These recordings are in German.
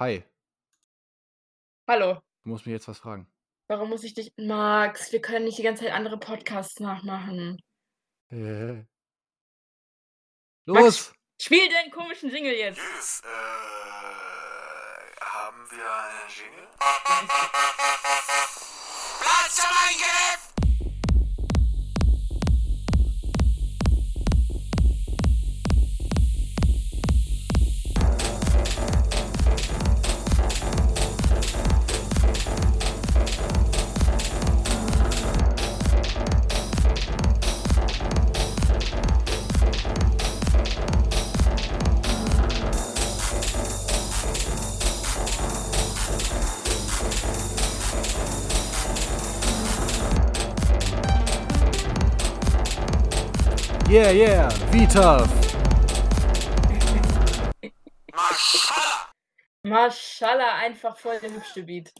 Hi, Hallo. du musst mich jetzt was fragen. Warum muss ich dich Max, wir können nicht die ganze Zeit andere Podcasts nachmachen. Äh. Max, Los! spiel deinen komischen Jingle jetzt. Yes, äh, haben wir einen Jingle? Platz zum Eingriff! Yeah, yeah, Vita! Maschallah! Maschallah, einfach voll der hübsche Beat.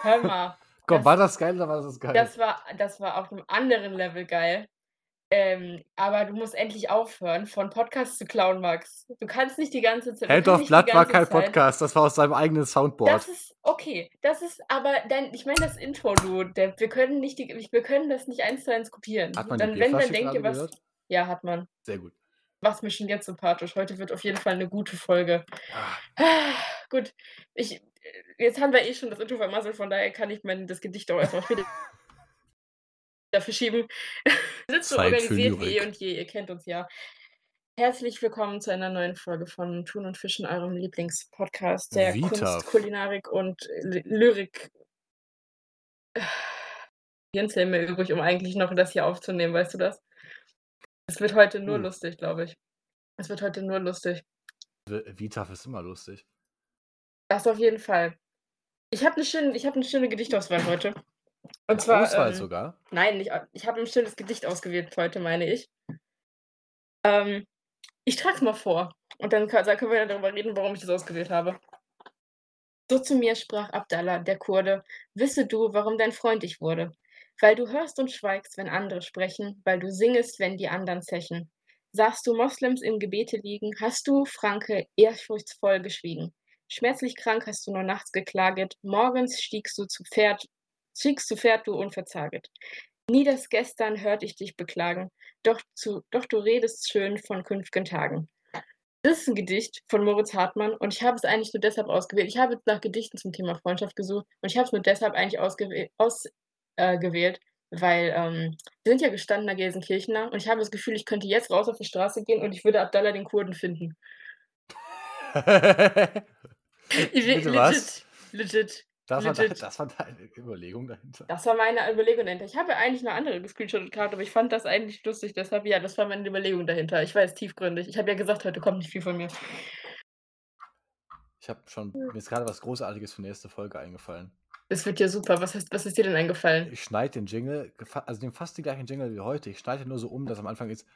Hör mal. Komm, Das- war das geil oder war das geil? Das war, das war auf einem anderen Level geil. Ähm, aber du musst endlich aufhören, von Podcasts zu klauen, Max. Du kannst nicht die ganze Zeit. Hand of Blood war kein Zeit- Podcast, das war aus seinem eigenen Soundboard. Das ist okay. Das ist aber dein, ich meine das Intro, du. Der, wir können nicht die, wir können das nicht eins zu eins kopieren. Hat man dann, die wenn, dann Bierflasche denkt ihr gerade was. gehört? Ja, hat man. Sehr gut. Mach's mir schon jetzt sympathisch. Heute wird auf jeden Fall eine gute Folge. Ah, Gut, ich, jetzt haben wir eh schon das Intro vermasselt, von daher kann ich mein, das Gedicht auch erstmal später verschieben. Wir sind so organisiert wie eh und je, ihr kennt uns ja. Herzlich willkommen zu einer neuen Folge von Tun und Fischen, eurem Lieblingspodcast der Vita. Kunst, Kulinarik und Ly- Lyrik. Jens mir übrig, um eigentlich noch das hier aufzunehmen, weißt du das? Es wird heute nur Uh. lustig, glaube ich. Es wird heute nur lustig. Vita ist immer lustig. Das auf jeden Fall. Ich habe eine schöne, ich hab eine schöne Gedichtauswahl heute. Und zwar. Auswahl ähm, sogar. Nein, au- ich habe ein schönes Gedicht ausgewählt heute, meine ich. Ähm, ich trage es mal vor. Und dann kann, dann können wir ja darüber reden, warum ich das ausgewählt habe. So zu mir sprach Abdallah, der Kurde, wisse du, warum dein Freund ich wurde. Weil du hörst und schweigst, wenn andere sprechen, weil du singest, wenn die anderen zechen. Sahst du Moslems im Gebete liegen, hast du, Franke, ehrfurchtsvoll geschwiegen. Schmerzlich krank hast du nur nachts geklaget, morgens stiegst du zu Pferd, stiegst zu Pferd du unverzaget. Nie das Gestern hört ich dich beklagen, doch, zu, doch du redest schön von künftigen Tagen. Das ist ein Gedicht von Moritz Hartmann und ich habe es eigentlich nur deshalb ausgewählt. Ich habe nach Gedichten zum Thema Freundschaft gesucht und ich habe es nur deshalb eigentlich ausgewählt, aus, äh, gewählt, weil ähm, wir sind ja gestandener Gelsenkirchener und ich habe das Gefühl, ich könnte jetzt raus auf die Straße gehen und ich würde Abdallah den Kurden finden. Ich Bitte was? Legit. Legit. Das war, deine, Legit. das war deine Überlegung dahinter. Das war meine Überlegung dahinter. Ich habe eigentlich eine andere gescreenshottet gehabt, aber ich fand das eigentlich lustig. Deshalb, ja, das war meine Überlegung dahinter. Ich weiß, tiefgründig. Ich habe ja gesagt, heute kommt nicht viel von mir. Ich habe schon, mir ist gerade was Großartiges für die nächste Folge eingefallen. Das wird ja super. Was, hast, was ist dir denn eingefallen? Ich schneide den Jingle, also den fast den gleichen Jingle wie heute. Ich schneide nur so um, dass am Anfang ist,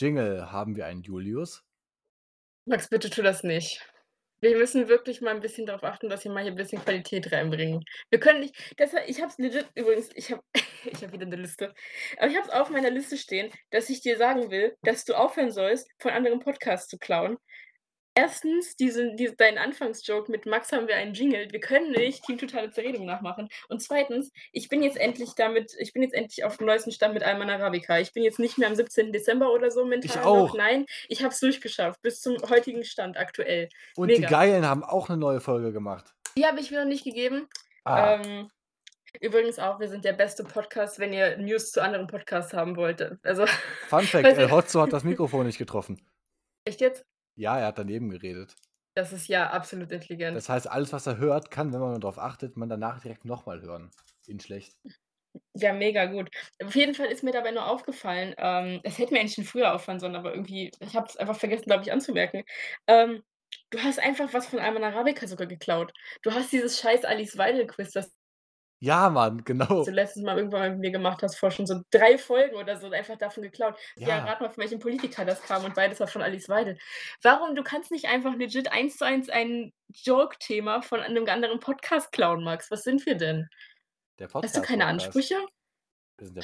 Jingle haben wir einen Julius. Max, bitte tu das nicht. Wir müssen wirklich mal ein bisschen darauf achten, dass wir mal hier ein bisschen Qualität reinbringen. Wir können nicht. Deshalb, ich habe es legit übrigens, ich habe ich hab wieder eine Liste. Aber ich habe es auf meiner Liste stehen, dass ich dir sagen will, dass du aufhören sollst, von anderen Podcasts zu klauen. Erstens, diesen, diese, deinen Anfangsjoke mit Max haben wir einen Jingle. Wir können nicht Team Totale Zerredung nachmachen. Und zweitens, ich bin jetzt endlich damit, ich bin jetzt endlich auf dem neuesten Stand mit Alman Arabica. Ich bin jetzt nicht mehr am 17. Dezember oder so mental Ich auch. noch. Nein, ich habe es durchgeschafft, bis zum heutigen Stand aktuell. Und die Mega. Geilen haben auch eine neue Folge gemacht. Die habe ich wieder nicht gegeben. Ah, Ähm, übrigens auch, wir sind der beste Podcast, wenn ihr News zu anderen Podcasts haben wollt. Also, Fun Fact, El ich- Hotzo hat das Mikrofon nicht getroffen. echt jetzt? Ja, er hat daneben geredet. Das ist ja absolut intelligent. Das heißt, alles, was er hört, kann, wenn man darauf achtet, man danach direkt nochmal hören. In schlecht. Ja, mega gut. Auf jeden Fall ist mir dabei nur aufgefallen, ähm, es hätte mir eigentlich schon früher auffallen sollen, aber irgendwie, ich habe es einfach vergessen, glaube ich, anzumerken. Ähm, du hast einfach was von Alman Arabica sogar geklaut. Du hast dieses scheiß Alice Weidel-Quiz, das Ja, Mann, genau. du letztes Mal irgendwann mit mir gemacht hast, vor schon so drei Folgen oder so, einfach davon geklaut. Ja, Ja. rat mal, von welchem Politiker das kam und beides war von Alice Weidel. Warum? Du kannst nicht einfach legit eins zu eins ein Joke-Thema von einem anderen Podcast klauen, Max. Was sind wir denn? Der Hast du Podcast- keine Podcast. Ansprüche?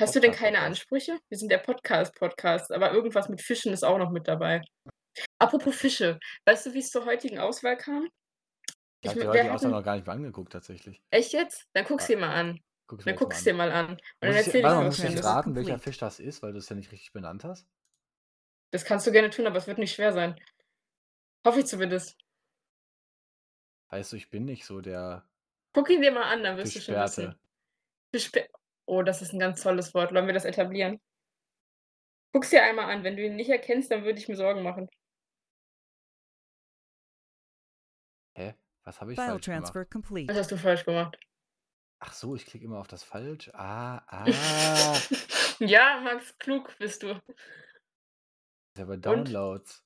Hast du denn keine Podcast-Podcast. Ansprüche? Wir sind der Podcast-Podcast, aber irgendwas mit Fischen ist auch noch mit dabei. Apropos Fische, weißt du, wie es zur heutigen Auswahl kam? Ich habe die Aussage hatten- noch gar nicht mal angeguckt, tatsächlich. Echt jetzt? Dann guck's Ah, dir mal an. Guck's Dann jetzt mal guck's an. dir mal an. Und dann erzähl ich warte muss du ich raten, welcher. Fisch das ist, weil du es ja nicht richtig benannt hast? Das kannst du gerne tun, aber es wird nicht schwer sein. Hoffe ich zumindest. Weißt du, ich bin nicht so der Guck ihn dir mal an, dann wirst du schon wissen. Bespe oh, das ist ein ganz tolles Wort. Wollen wir das etablieren? Guck's dir einmal an. Wenn du ihn nicht erkennst, dann würde ich mir Sorgen machen. Was habe ich File falsch gemacht? transfer complete. Was hast du falsch gemacht? Ach so, ich klicke immer auf das falsch. Ah, ah. ist ja, Max, klug bist du. ja bei Downloads.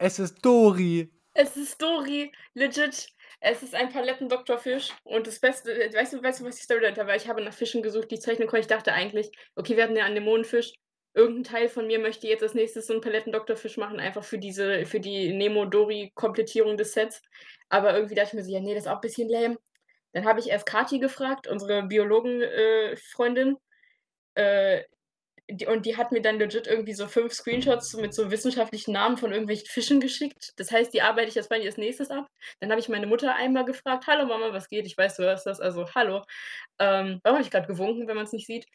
Es ist Dori. Es ist Dori, legit. Es ist ein Palettendoktorfisch. Und das Beste, weißt du, weißt du, was die Story dahinter war? Ich habe nach Fischen gesucht, die ich zeichnen konnte. Ich dachte eigentlich, okay, wir hatten ja Anemonenfisch. Irgendein Teil von mir möchte jetzt als nächstes so einen Palettendoktorfisch machen, einfach für diese, für die Nemo-Dori-Komplettierung des Sets. Aber irgendwie dachte ich mir so, ja, nee, das ist auch ein bisschen lame. Dann habe ich erst Kati gefragt, unsere Biologen-Freundin. Äh, die, und die hat mir dann legit irgendwie so fünf Screenshots mit so wissenschaftlichen Namen von irgendwelchen Fischen geschickt. Das heißt, die arbeite ich jetzt bei mir als nächstes ab. Dann habe ich meine Mutter einmal gefragt, hallo Mama, was geht? Ich weiß, du hörst das, also hallo. Ähm, warum habe ich gerade gewunken, wenn man es nicht sieht?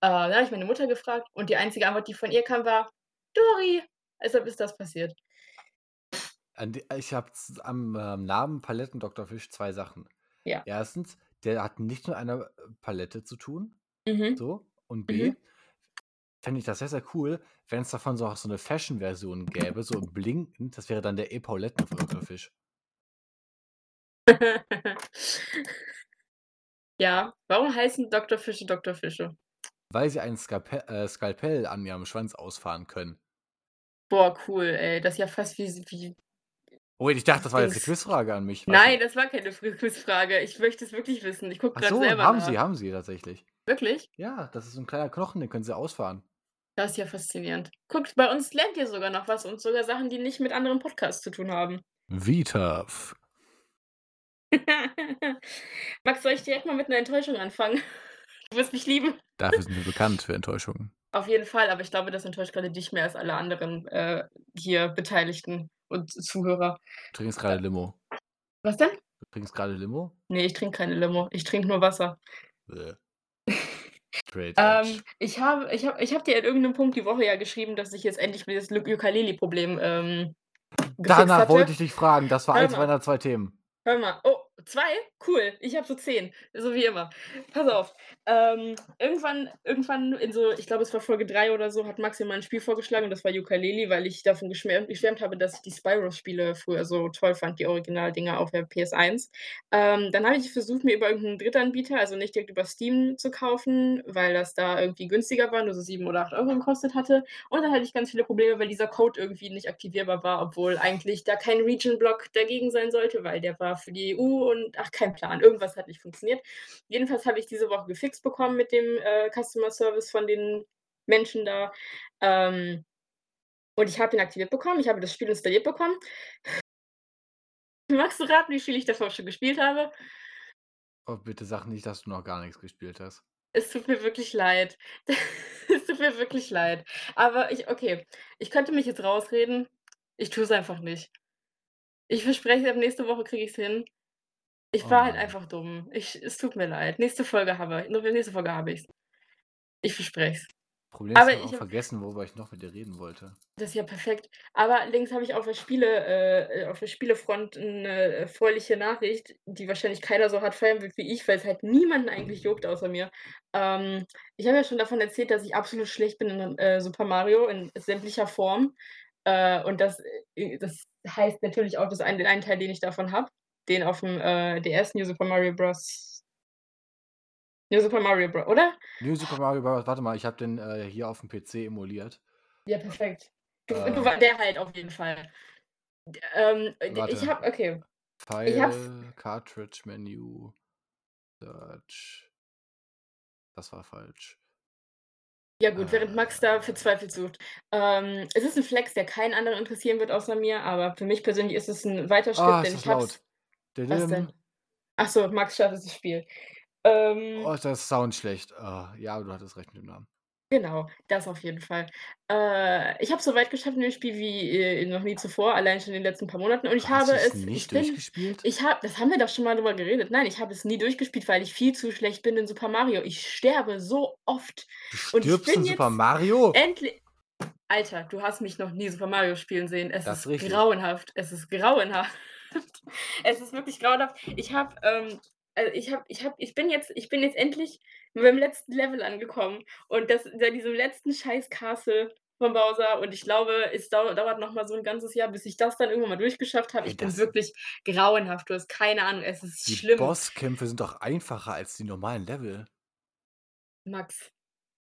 Äh, dann habe ich meine Mutter gefragt und die einzige Antwort, die von ihr kam, war Dori. Deshalb ist das passiert. Ich habe am Namen Palettendoktorfisch zwei Sachen. Ja. Erstens, der hat nicht mit einer Palette zu tun. Mhm. So. Und B, Mhm. fände ich das sehr, sehr cool, wenn es davon so auch so eine Fashion-Version gäbe, so blinkend. Das wäre dann der Epaulettendoktorfisch. ja, warum heißen Doktorfische Doktorfische? Weil sie ein Skalpell, äh, Skalpell an ihrem Schwanz ausfahren können. Boah, cool, ey. Das ist ja fast wie, wie Oh, ich dachte, das war jetzt Dings. Quizfrage an mich. Nein, das war keine Quizfrage. Ich möchte es wirklich wissen. Ich gucke gerade so, selber haben nach. sie, haben sie tatsächlich. Wirklich? Ja, das ist so ein kleiner Knochen, den können sie ausfahren. Das ist ja faszinierend. Guckt, bei uns lernt ihr sogar noch was und sogar Sachen, die nicht mit anderen Podcasts zu tun haben. Vitaf. Max, soll ich direkt mal mit einer Enttäuschung anfangen? Du wirst mich lieben. Dafür sind wir bekannt für Enttäuschungen. Auf jeden Fall, aber ich glaube, das enttäuscht gerade dich mehr als alle anderen äh, hier Beteiligten und Zuhörer. Du trinkst gerade Limo. Was denn? Du trinkst gerade Limo? Nee, ich trinke keine Limo. Ich trinke nur Wasser. Ähm, ich habe ich hab, ich hab dir an irgendeinem Punkt die Woche ja geschrieben, dass ich jetzt endlich das Ukulele-Problem ähm, Danach hatte. wollte ich dich fragen. Das war eins meiner zwei Themen. Hör mal. Oh, zwei? Cool. Ich habe so zehn. So wie immer. Pass auf. Ähm, irgendwann, irgendwann in so, ich glaube, es war Folge 3 oder so, hat Max mir mal ein Spiel vorgeschlagen und das war Ukulele, weil ich davon geschwärmt, geschwärmt habe, dass ich die Spyro-Spiele früher so toll fand, die Originaldinger auf der PS1. Ähm, dann habe ich versucht, mir über irgendeinen Drittanbieter, also nicht direkt über Steam zu kaufen, weil das da irgendwie günstiger war, nur so 7 oder 8 Euro gekostet hatte. Und dann hatte ich ganz viele Probleme, weil dieser Code irgendwie nicht aktivierbar war, obwohl eigentlich da kein Region-Block dagegen sein sollte, weil der war für die EU und ach, kein Plan. Irgendwas hat nicht funktioniert. Jedenfalls habe ich diese Woche gefixt bekommen mit dem äh, Customer Service von den Menschen da. Ähm, und ich habe ihn aktiviert bekommen. Ich habe das Spiel installiert bekommen. Magst du raten, wie viel ich davor schon gespielt habe? Oh, bitte sag nicht, dass du noch gar nichts gespielt hast. Es tut mir wirklich leid. es tut mir wirklich leid. Aber ich, okay, ich könnte mich jetzt rausreden. Ich tue es einfach nicht. Ich verspreche, ab nächste Woche kriege ich es hin. Ich Oh war halt Mann. einfach dumm. Ich, es tut mir leid. Nächste Folge habe ich. Nächste Folge habe ich es. Ich verspreche es. Problem ist, Aber ich habe ich auch vergessen, worüber ich noch mit dir reden wollte. Das ist ja perfekt. Aber links habe ich auf der Spiele, äh, auf der Spielefront eine äh, fröhliche Nachricht, die wahrscheinlich keiner so hart feiern wird wie ich, weil es halt niemanden eigentlich juckt außer mir. Ähm, ich habe ja schon davon erzählt, dass ich absolut schlecht bin in äh, Super Mario in sämtlicher Form. Äh, und das, äh, das heißt natürlich auch, dass ein, den einen Teil, den ich davon habe, den auf dem äh, DS New Super Mario Bros. New Super Mario Bros. Oder? New Super Mario Bros. Warte mal, ich habe den äh, hier auf dem PC emuliert. Ja, perfekt. Du, Äh. du war der halt auf jeden Fall. Ähm, ich Warte. habe, okay. File, hab's- Cartridge Menü, Search. Das war falsch. Ja gut, während Max da verzweifelt sucht. Ähm, es ist ein Flex, der keinen anderen interessieren wird außer mir, aber für mich persönlich ist es ein weiter Schritt, Ah, denn ich hab's. laut. Was denn? Achso, Max startet das Spiel. Ähm, Oh, ist das Sound schlecht. Ah, ja, du hattest recht mit dem Namen. Genau, das auf jeden Fall. Äh, ich habe so weit geschafft in dem Spiel wie, äh, noch nie zuvor, allein schon in den letzten paar Monaten und ich hast habe es ich nicht bin durchgespielt? ich habe das haben wir doch schon mal drüber geredet. Nein, ich habe es nie durchgespielt, weil ich viel zu schlecht bin in Super Mario. Ich sterbe so oft Du und ich stirbst in Super Mario? endli Alter, du hast mich noch nie Super Mario spielen sehen. Es Das ist ist grauenhaft. Es ist grauenhaft. Es ist wirklich grauenhaft. Ich habe, ähm also, ich habe ich habe ich bin jetzt ich bin jetzt endlich beim letzten Level angekommen und das bei diesem letzten scheiß Castle von Bowser und ich glaube, es dau dauert noch mal so 'n ganzes Jahr, bis ich das dann irgendwann mal durchgeschafft habe. Ich bin wirklich grauenhaft. Du hast keine Ahnung. Es ist Die schlimm. Bosskämpfe sind doch einfacher als die normalen Level. Max,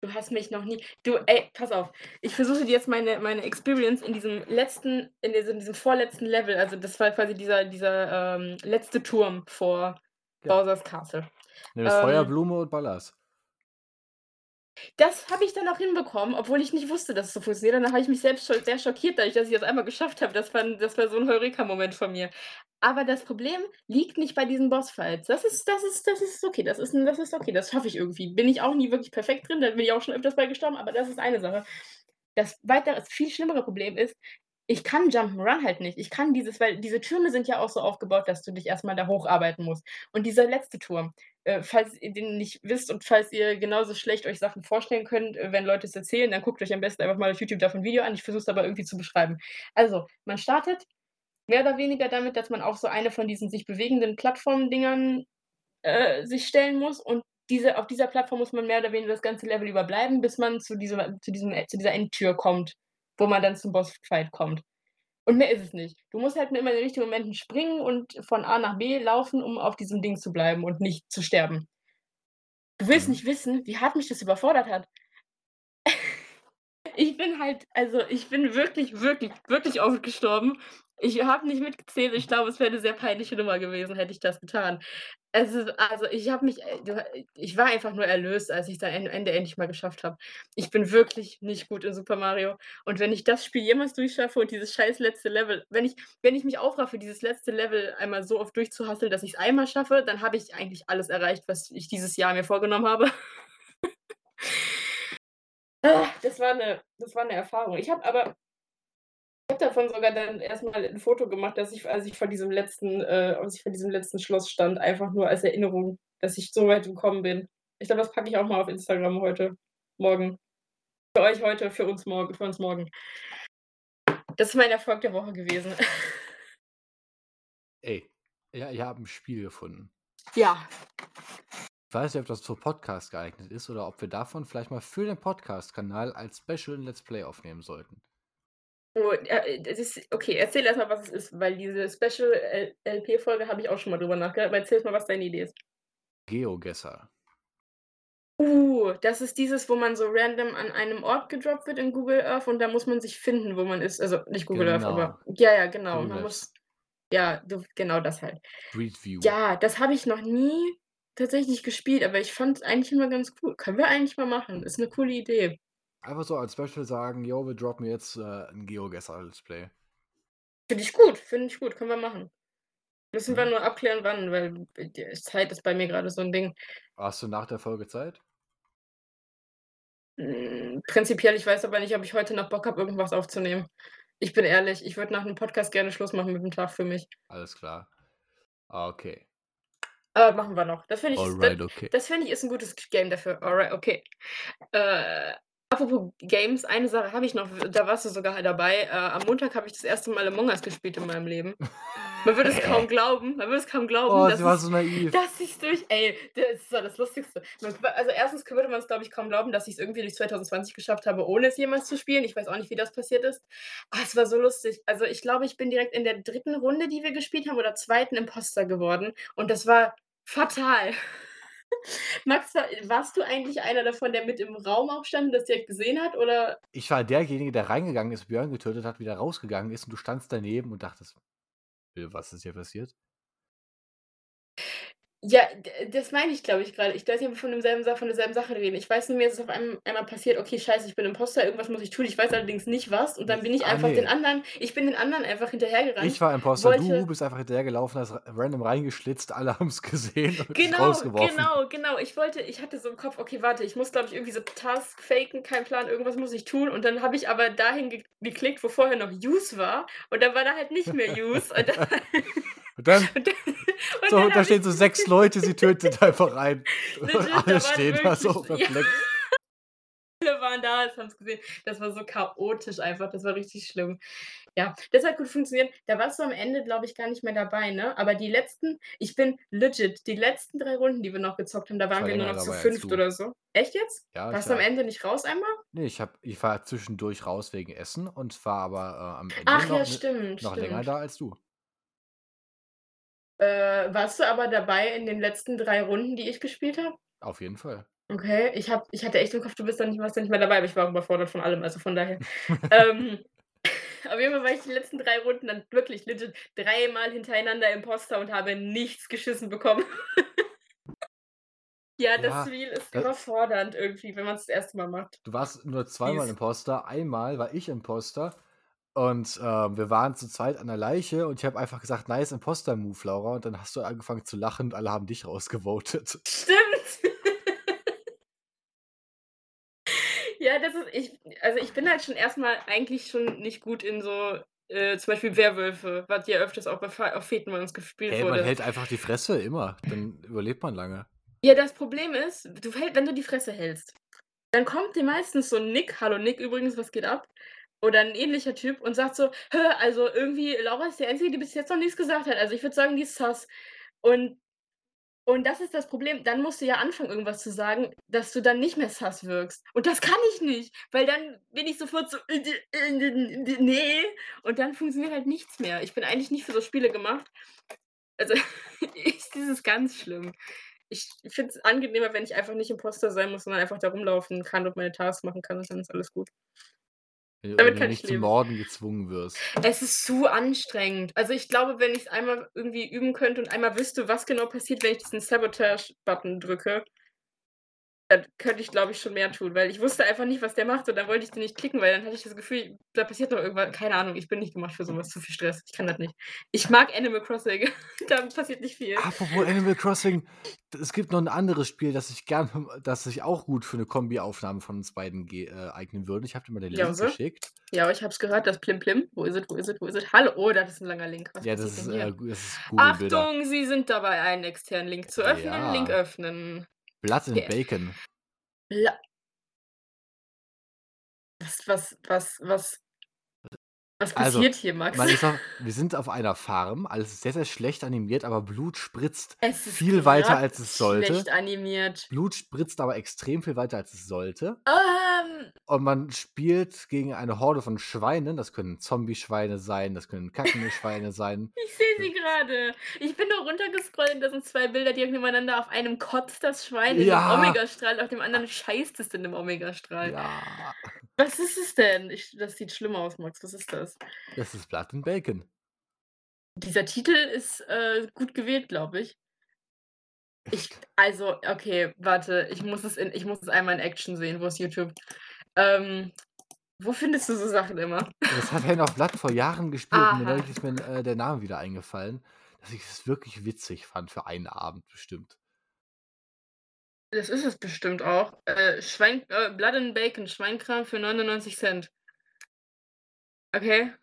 du hast mich noch nie du, ey, pass auf. Ich versuche dir jetzt meine meine Experience in diesem letzten in diesem diesem vorletzten Level also, das war quasi dieser dieser, ähm, letzte Turm vor Ja. Bowser's Castle. Nimmst Ähm Feuerblume und ballerst. Das habe ich dann auch hinbekommen, obwohl ich nicht wusste, dass es so funktioniert. Danach habe ich mich selbst scho sehr schockiert, dadurch, dass ich das einmal geschafft habe. Das war das war so 'n Heureka-Moment von mir. Aber das Problem liegt nicht bei diesen Bossfights. Das ist das ist das ist okay. Das ist das ist okay. Das schaffe ich irgendwie. Bin ich auch nie wirklich perfekt drin, da bin ich auch schon öfters bei gestorben, aber das ist eine Sache. Das weitere viel schlimmere Problem ist, ich kann Jump 'n' Run halt nicht. Ich kann dieses weil diese Türme sind ja auch so aufgebaut, dass du dich erst mal da hocharbeiten musst. Und dieser letzte Turm, äh, falls ihr den nicht wisst und falls ihr genauso schlecht euch Sachen vorstellen könnt, äh, wenn Leute es erzählen, dann guckt euch am besten einfach mal auf YouTube davon 'n Video an. Ich versuche es aber irgendwie zu beschreiben. Also, man startet mehr oder weniger damit, dass man auf so eine von diesen sich bewegenden Plattformdingern, äh, sich stellen muss und diese auf dieser Plattform muss man mehr oder weniger das ganze Level über bleiben, bis man zu dieser zu diesem zu dieser Endtür kommt, wo man dann zum Bossfight kommt. Und mehr ist es nicht. Du musst halt nur immer in den richtigen Momenten springen und von A nach B laufen, um auf diesem Ding zu bleiben und nicht zu sterben. Du willst Mhm. nicht wissen, wie hart mich das überfordert hat. Ich bin halt also, ich bin wirklich, wirklich, wirklich oft gestorben. Ich habe nicht mitgezählt. Ich glaube, es wäre 'ne sehr peinliche Nummer gewesen, hätte ich das getan. Es ist also, ich habe mich äh, ich war einfach nur erlöst, als ich's dann am Ende endlich mal geschafft habe. Ich bin wirklich nicht gut in Super Mario und wenn ich das Spiel jemals durchschaffe und dieses scheiß letzte Level wenn ich wenn ich mich aufraffe, dieses letzte Level einmal so oft durchzuhasseln, dass ich's einmal schaffe, dann habe ich eigentlich alles erreicht, was ich dieses Jahr mir vorgenommen habe. Ah, das war 'ne das war 'ne Erfahrung. Ich habe aber ich habe davon sogar dann erst mal 'n Foto gemacht, dass ich als ich vor diesem letzten äh, als ich vor diesem letzten Schloss stand, einfach nur als Erinnerung, dass ich so weit gekommen bin. Ich glaube, das packe ich auch mal auf Instagram heute morgen. Für euch heute, für uns morgen für uns morgen. Das ist mein Erfolg der Woche gewesen. Ey, ja, ich habe 'n Spiel gefunden. Ja. Ich weiß nicht, ob das für Podcast geeignet ist oder ob wir davon vielleicht mal für den Podcast-Kanal als Special Let's Play aufnehmen sollten. Oh, äh, das ist okay, erzähl erst mal, was es ist, weil diese Special L LP-Folge habe ich auch schon mal drüber nachgedacht, aber erzähl mal, was deine Idee ist. GeoGuessr. Uh, das ist dieses, wo man so random an einem Ort gedroppt wird in Google Earth und da muss man sich finden, wo man ist. Also, nicht Google Earth, aber Genau. ja, ja, genau. Google Man muss ja, du genau das halt. Street View. Ja, das habe ich noch nie tatsächlich gespielt, aber ich fand's eigentlich immer ganz cool. Können wir eigentlich mal machen. Ist 'ne coole Idee. Einfach so als Special sagen: „Jo, wir droppen jetzt, äh, 'n GeoGuessr Let's Play.“ Finde ich gut, finde ich gut, können wir machen. Müssen wir Mhm. nur abklären, wann, weil Zeit ist bei mir grade so 'n Ding. Hast du nach der Folge Zeit? Hm, prinzipiell, ich weiß aber nicht, ob ich heute noch Bock habe, irgendwas aufzunehmen. Ich bin ehrlich, ich würde nach 'nem Podcast gerne Schluss machen mit dem Tag für mich. Alles klar. Ah, okay. Aber machen wir noch. Das finde ich Alright, okay. das finde ich, ist 'n gutes Game dafür. Alright, okay. Äh, apropos Games, eine Sache habe ich noch, da warst du sogar dabei. Äh, am Montag habe ich das erste Mal Among Us gespielt in meinem Leben. Man würde es kaum glauben man würde es kaum glauben, Oh, dass sie war ich's so naiv. dass ich's durch ey, das war das Lustigste. Man also, erstens würde man's, glaube ich, kaum glauben, dass ich's irgendwie durch 2020 geschafft habe, ohne es jemals zu spielen. Ich weiß auch nicht, wie das passiert ist. Ah, es war so lustig. Also, ich glaube, ich bin direkt in der 3. Runde, die wir gespielt haben oder 2. Imposter geworden und das war fatal. Max, wa warst du eigentlich einer davon, der mit im Raum auch stand und das direkt gesehen hat, oder? Ich war derjenige, der reingegangen ist, Björn getötet hat, wieder rausgegangen ist und du standst daneben und dachtest: „Äh, was ist hier passiert?“ Ja, das meine ich, glaube ich, grade. Ich ob wir von demselben von derselben Sache reden. Ich weiß nur, mir ist es auf einem einmal passiert: „Okay, scheiße, ich bin Imposter, irgendwas muss ich tun.“ Ich weiß allerdings nicht was und dann bin ich Ah, einfach den ne. anderen ich bin den anderen einfach hinterhergerannt, Ich war Imposter, wollte du bist einfach hinterhergelaufen, hast ra random reingeschlitzt, alle haben's gesehen und Genau, rausgeworfen. genau, genau. Ich wollte ich hatte so im Kopf: „Okay, warte, ich muss, glaube ich, irgendwie so Task faken, kein Plan, irgendwas muss ich tun.“ Und dann habe ich aber dahin ge geklickt, wo vorher noch Use war und dann war da halt nicht mehr Use und dann Und dann und dann und so, dann da stehen so 6 Leute, sie tötet einfach. Legit, Und alle stehen da so wirklich ja. perplex. Alle waren da, es haben's gesehen. Das war so chaotisch einfach, das war richtig schlimm. Ja, das hat gut funktioniert. Da warst du am Ende, glaube ich, gar nicht mehr dabei, ne? Aber die letzten ich bin legit, die letzten 3 Runden, die wir noch gezockt haben, da waren war wir nur länger noch zu dabei als 5 du. oder so. Echt jetzt? Ja, Warst du am Ende nicht raus einmal? ne, ich habe ich war zwischendurch raus wegen Essen und war aber, äh, am Ende Ach noch ja, stimmt, noch länger stimmt. da als du. Äh, warst du aber dabei in den letzten 3 Runden, die ich gespielt habe? Auf jeden Fall. Okay, ich habe ich hatte echt im Kopf, du bist da nicht warst da nicht mehr dabei, aber ich war überfordert von allem, also von daher. Ähm, auf jeden Fall war ich die letzten 3 Runden dann wirklich legit dreimal hintereinander Imposter und habe nichts geschissen bekommen. Ja, das Ja, Spiel ist da überfordernd irgendwie, wenn man's das 1. Mal macht. Du warst nur zweimal. Imposter. Einmal war ich Imposter und, ähm, wir waren zu zweit an der Leiche und ich habe einfach gesagt: „Nice Imposter-Move, Laura.“ Und dann hast du angefangen zu lachen und alle haben dich rausgevotet. Stimmt. Ja, das ist ich also, ich bin halt schon erst mal eigentlich schon nicht gut in so, äh, zum Beispiel Werwölfe, was ja öfters auch bei auf Feten bei uns gespielt Hey, man wurde. hält einfach die Fresse immer, dann überlebt man lange. Ja, das Problem ist, du wenn du die Fresse hältst, dann kommt dir meistens so 'n Nick „Hallo Nick übrigens, was geht ab?“ Oder 'n ähnlicher Typ und sagt so: „Hä, also irgendwie Laura ist die Einzige, die bis jetzt noch nix gesagt hat. Also, ich würde sagen, die ist sus.“ Und und das ist das Problem. Dann musst du ja anfangen, irgendwas zu sagen, dass du dann nicht mehr sus wirkst. Und das kann ich nicht, weil dann bin ich sofort so: „Äh, d äh, n d ne.“ Und dann funktioniert halt nichts mehr. Ich bin eigentlich nicht für so Spiele gemacht. Also, ist ganz schlimm. Ich finde es angenehmer, wenn ich einfach nicht Imposter sein muss, sondern einfach da rumlaufen kann und meine Tasks machen kann und dann ist alles gut. Wenn Damit du ich nicht zum leben. Morden gezwungen wirst. Es ist zu anstrengend. Also, ich glaube, wenn ich's einmal irgendwie üben könnte und einmal wüsste, was genau passiert, wenn ich diesen Sabotage-Button drücke dann könnte ich, glaube ich, schon mehr tun, weil ich wusste einfach nicht, was der macht und dann wollte ich den nicht klicken, weil dann hatte ich das Gefühl, da passiert noch irgendwas. Keine Ahnung, ich bin nicht gemacht für so was, zu viel Stress. Ich kann das nicht. Ich mag Animal Crossing, da passiert nicht viel. Apropos Animal Crossing, es gibt noch 'n anderes Spiel, das ich gern das sich auch gut für 'ne Kombiaufnahme von uns beiden äh, eignen würde. Ich habe dir mal den Link Jause? geschickt. Ja, ich habe es gehört, das Plim Plim. Wo ist es, wo ist es, wo ist es? Hallo, oh, das ist 'n langer Link. Was Ja, das ist, äh, das ist. Achtung, Sie sind dabei, einen externen Link zu öffnen. Link Ja. öffnen. Blood and Okay. Bacon. Bla Was was was was was Also, passiert hier, Max? man ist auf wir sind auf einer Farm, alles ist sehr, sehr schlecht animiert, aber Blut spritzt viel weiter, als es sollte. schlecht animiert. Blut spritzt aber extrem viel weiter, als es sollte. Ähm Und man spielt gegen eine Horde von Schweinen. Das können Zombie-Schweine sein, das können kackende Schweine sein. Ich sehe sie grade. Ich bin nur runtergescrollt und da sind 2 Bilder, die nebeneinander. Auf einem kotzt das Schwein in Ja. Omegastrahl, auf dem anderen scheißt es in 'nem Omegastrahl. Ja. Was ist es denn? Ich das sieht schlimm aus, Max. Was ist das? Das ist Blood and Bacon. Dieser Titel ist, äh, gut gewählt, glaube ich. Ich also, okay, warte, ich muss es in ich muss es einmal in Action sehen. Wo ist YouTube? Ähm, wo findest du so Sachen immer? Das hat Hand of Blood vor Jahren gespielt und mir Aha. ist mir, äh, der Name wieder eingefallen, dass ich es wirklich witzig fand für einen Abend bestimmt. Das ist es bestimmt auch. Äh, Schwein äh, Blood and Bacon, Schweinkram für 99 $. Okay.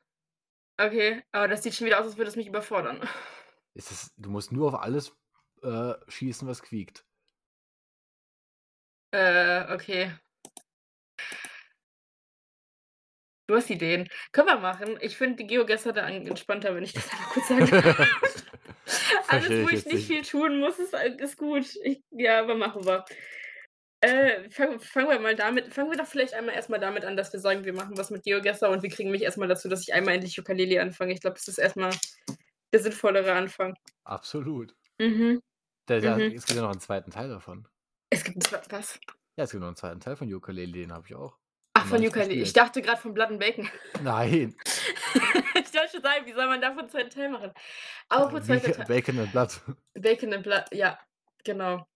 Okay, aber das sieht schon wieder aus, als würde es mich überfordern. Ist du musst nur auf alles, äh, schießen, was quiekt. Äh, okay. Du hast Ideen. Können wir machen. Ich finde die Geogesser da an entspannter, wenn ich das einmal kurz sagen darf. Alles, wo ich nicht nicht. viel tun muss, ist ist gut. Ich ja, aber machen wir. Äh, fangen fangen wir mal damit fangen wir doch vielleicht einmal erst mal damit an, dass wir sagen, wir machen was mit GeoGesser und wir kriegen mich erst mal dazu, dass ich einmal endlich Yooka-Laylee anfange. Ich glaube, das ist erst mal der sinnvollere Anfang. Absolut. Mhm. Da da Mhm. es gibt ja noch 'n 2. Teil davon. Es gibt 'n zwe was? Ja, es gibt noch 'n 2. Teil von Yooka-Laylee, den habe ich auch. Ach, von Yooka-Laylee. Ich dachte grad von Blood and Bacon. Nein. Ich wollte schon sagen, wie soll man davon 2. Teil machen? Äh, Apropos 2. Beak Teil. Bacon and Blood. Bacon and Blood, ja. genau.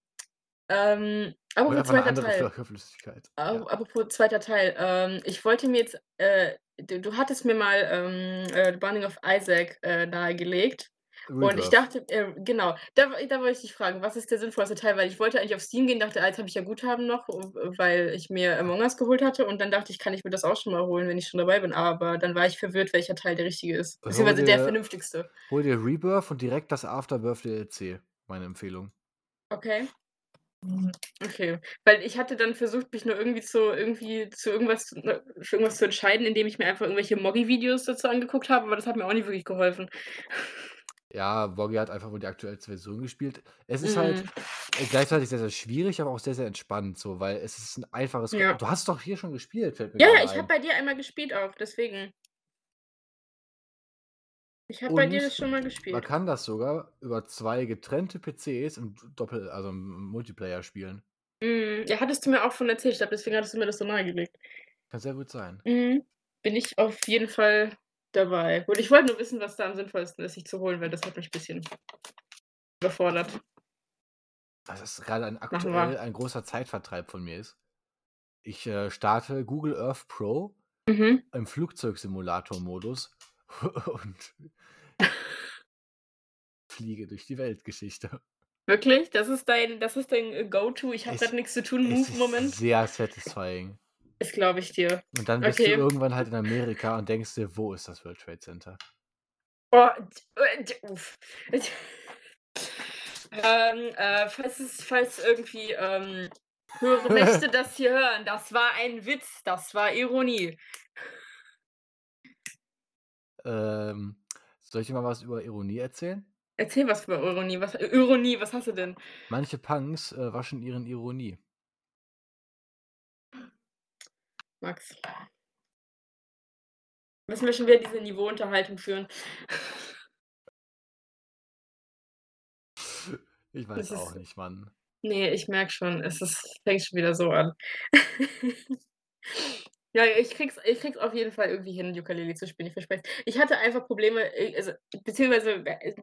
Ähm, apropos zweiter Teil. Fl Flüssigkeit. Ja. apropos zweiter Teil. Ähm, ich wollte mir jetzt äh, du du hattest mir mal, ähm, äh, The Binding of Isaac, äh, nahegelegt. Und ich dachte äh, genau, da da wollte ich dich fragen, was ist der sinnvollste Teil? Weil ich wollte eigentlich auf Steam gehen, dachte: „Ah, jetzt habe ich ja Guthaben noch, w weil ich mir Among Us geholt hatte.“ Und dann dachte ich: „Kann ich mir das auch schon mal holen, wenn ich schon dabei bin?“ Aber dann war ich verwirrt, welcher Teil der richtige ist, Hol beziehungsweise der dir vernünftigste. hol dir Rebirth und direkt das Afterbirth DLC, meine Empfehlung. Okay. Okay, weil ich hatte dann versucht, mich nur irgendwie zu irgendwie zu irgendwas ne, für irgendwas zu entscheiden, indem ich mir einfach irgendwelche Moggy-Videos dazu angeguckt habe, aber das hat mir auch nicht wirklich geholfen. Ja, Boggy hat einfach wohl die aktuellste Version gespielt. Es ist halt, Mhm. gleichzeitig sehr, sehr schwierig, aber auch sehr, sehr entspannt so, weil es ist 'n einfaches Ko Ja. du hast doch hier schon gespielt, fällt mir Ja, ich habe ein. bei dir einmal gespielt auch, deswegen. Ich habe bei dir das schon mal man gespielt. kann das sogar über 2 getrennte PCs im Doppel also im Multiplayer spielen. Mhm. Ja, hattest du mir auch von erzählt. Ich glaube, deswegen hattest du mir das so nahegelegt. Kann sehr gut sein. Mhm. Bin ich auf jeden Fall dabei. Und ich wollte nur wissen, was da am sinnvollsten ist, sich zu holen, weil das hat mich bisschen überfordert. Das ist grade ein aktuell ein großer Zeitvertreib von mir ist. Ich, äh, starte Google Earth Pro Mhm. im Flugzeugsimulator-Modus und fliege durch die Weltgeschichte. Wirklich? Das ist dein das ist dein, äh, Go-to, ich habe grad nix zu tun, ist Move-Moment? sehr satisfying. Das glaube ich dir. Und dann bist du Okay. irgendwann halt in Amerika und denkst dir: „Wo ist das World Trade Center?“ Oh, d uff. Ähm, äh, falls es falls irgendwie, ähm, höhere Mächte das hier hören, das war ein Witz, das war Ironie. Ähm, soll ich dir mal was über Ironie erzählen? Erzähl was über Ironie. Was Ironie, was hast du denn? Manche Punks, äh, waschen ihren Ironie. Max. Müssen wir schon wieder diese Niveauunterhaltung führen? Ich weiß auch ist nicht, Mann. ne, ich merke schon, es ist fängt schon wieder so an. Ja, ich kriege es ich kriege es auf jeden Fall irgendwie hin, Ukulele zu spielen, ich verspreche. Ich hatte einfach Probleme, äh, also beziehungsweise, äh,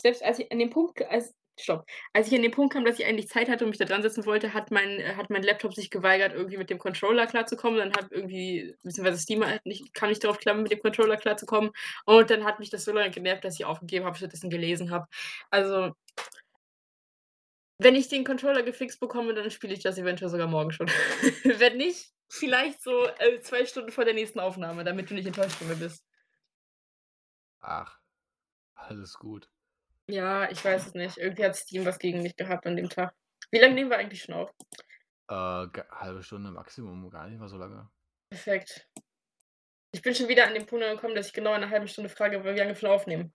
selbst als ich an dem Punkt als stopp. Als ich an den Punkt kam, dass ich eigentlich Zeit hatte und mich da dran setzen wollte, hat mein äh, hat mein Laptop sich geweigert, irgendwie mit dem Controller klarzukommen. Dann hat irgendwie beziehungsweise Steam halt nicht kam nicht drauf klar, mit dem Controller klarzukommen. Und dann hat mich das so lange genervt, dass ich aufgegeben habe, stattdessen gelesen habe. Also wenn ich den Controller gefixt bekomme, dann spiele ich das eventuell sogar morgen schon. Wenn nicht, vielleicht so, äh, 2 Stunden vor der nächsten Aufnahme, damit du nicht enttäuscht von mir bist. Ach, alles gut. Ja, ich weiß es nicht. Irgendwie hat Steam was gegen mich gehabt an dem Tag. Wie lange nehmen wir eigentlich schon auf? Äh, halbe Stunde Maximum, gar nicht mal so lange. Perfekt. Ich bin schon wieder an dem Punkt angekommen, dass ich genau in 'ner halben Stunde frage, wie lange wir schon aufnehmen.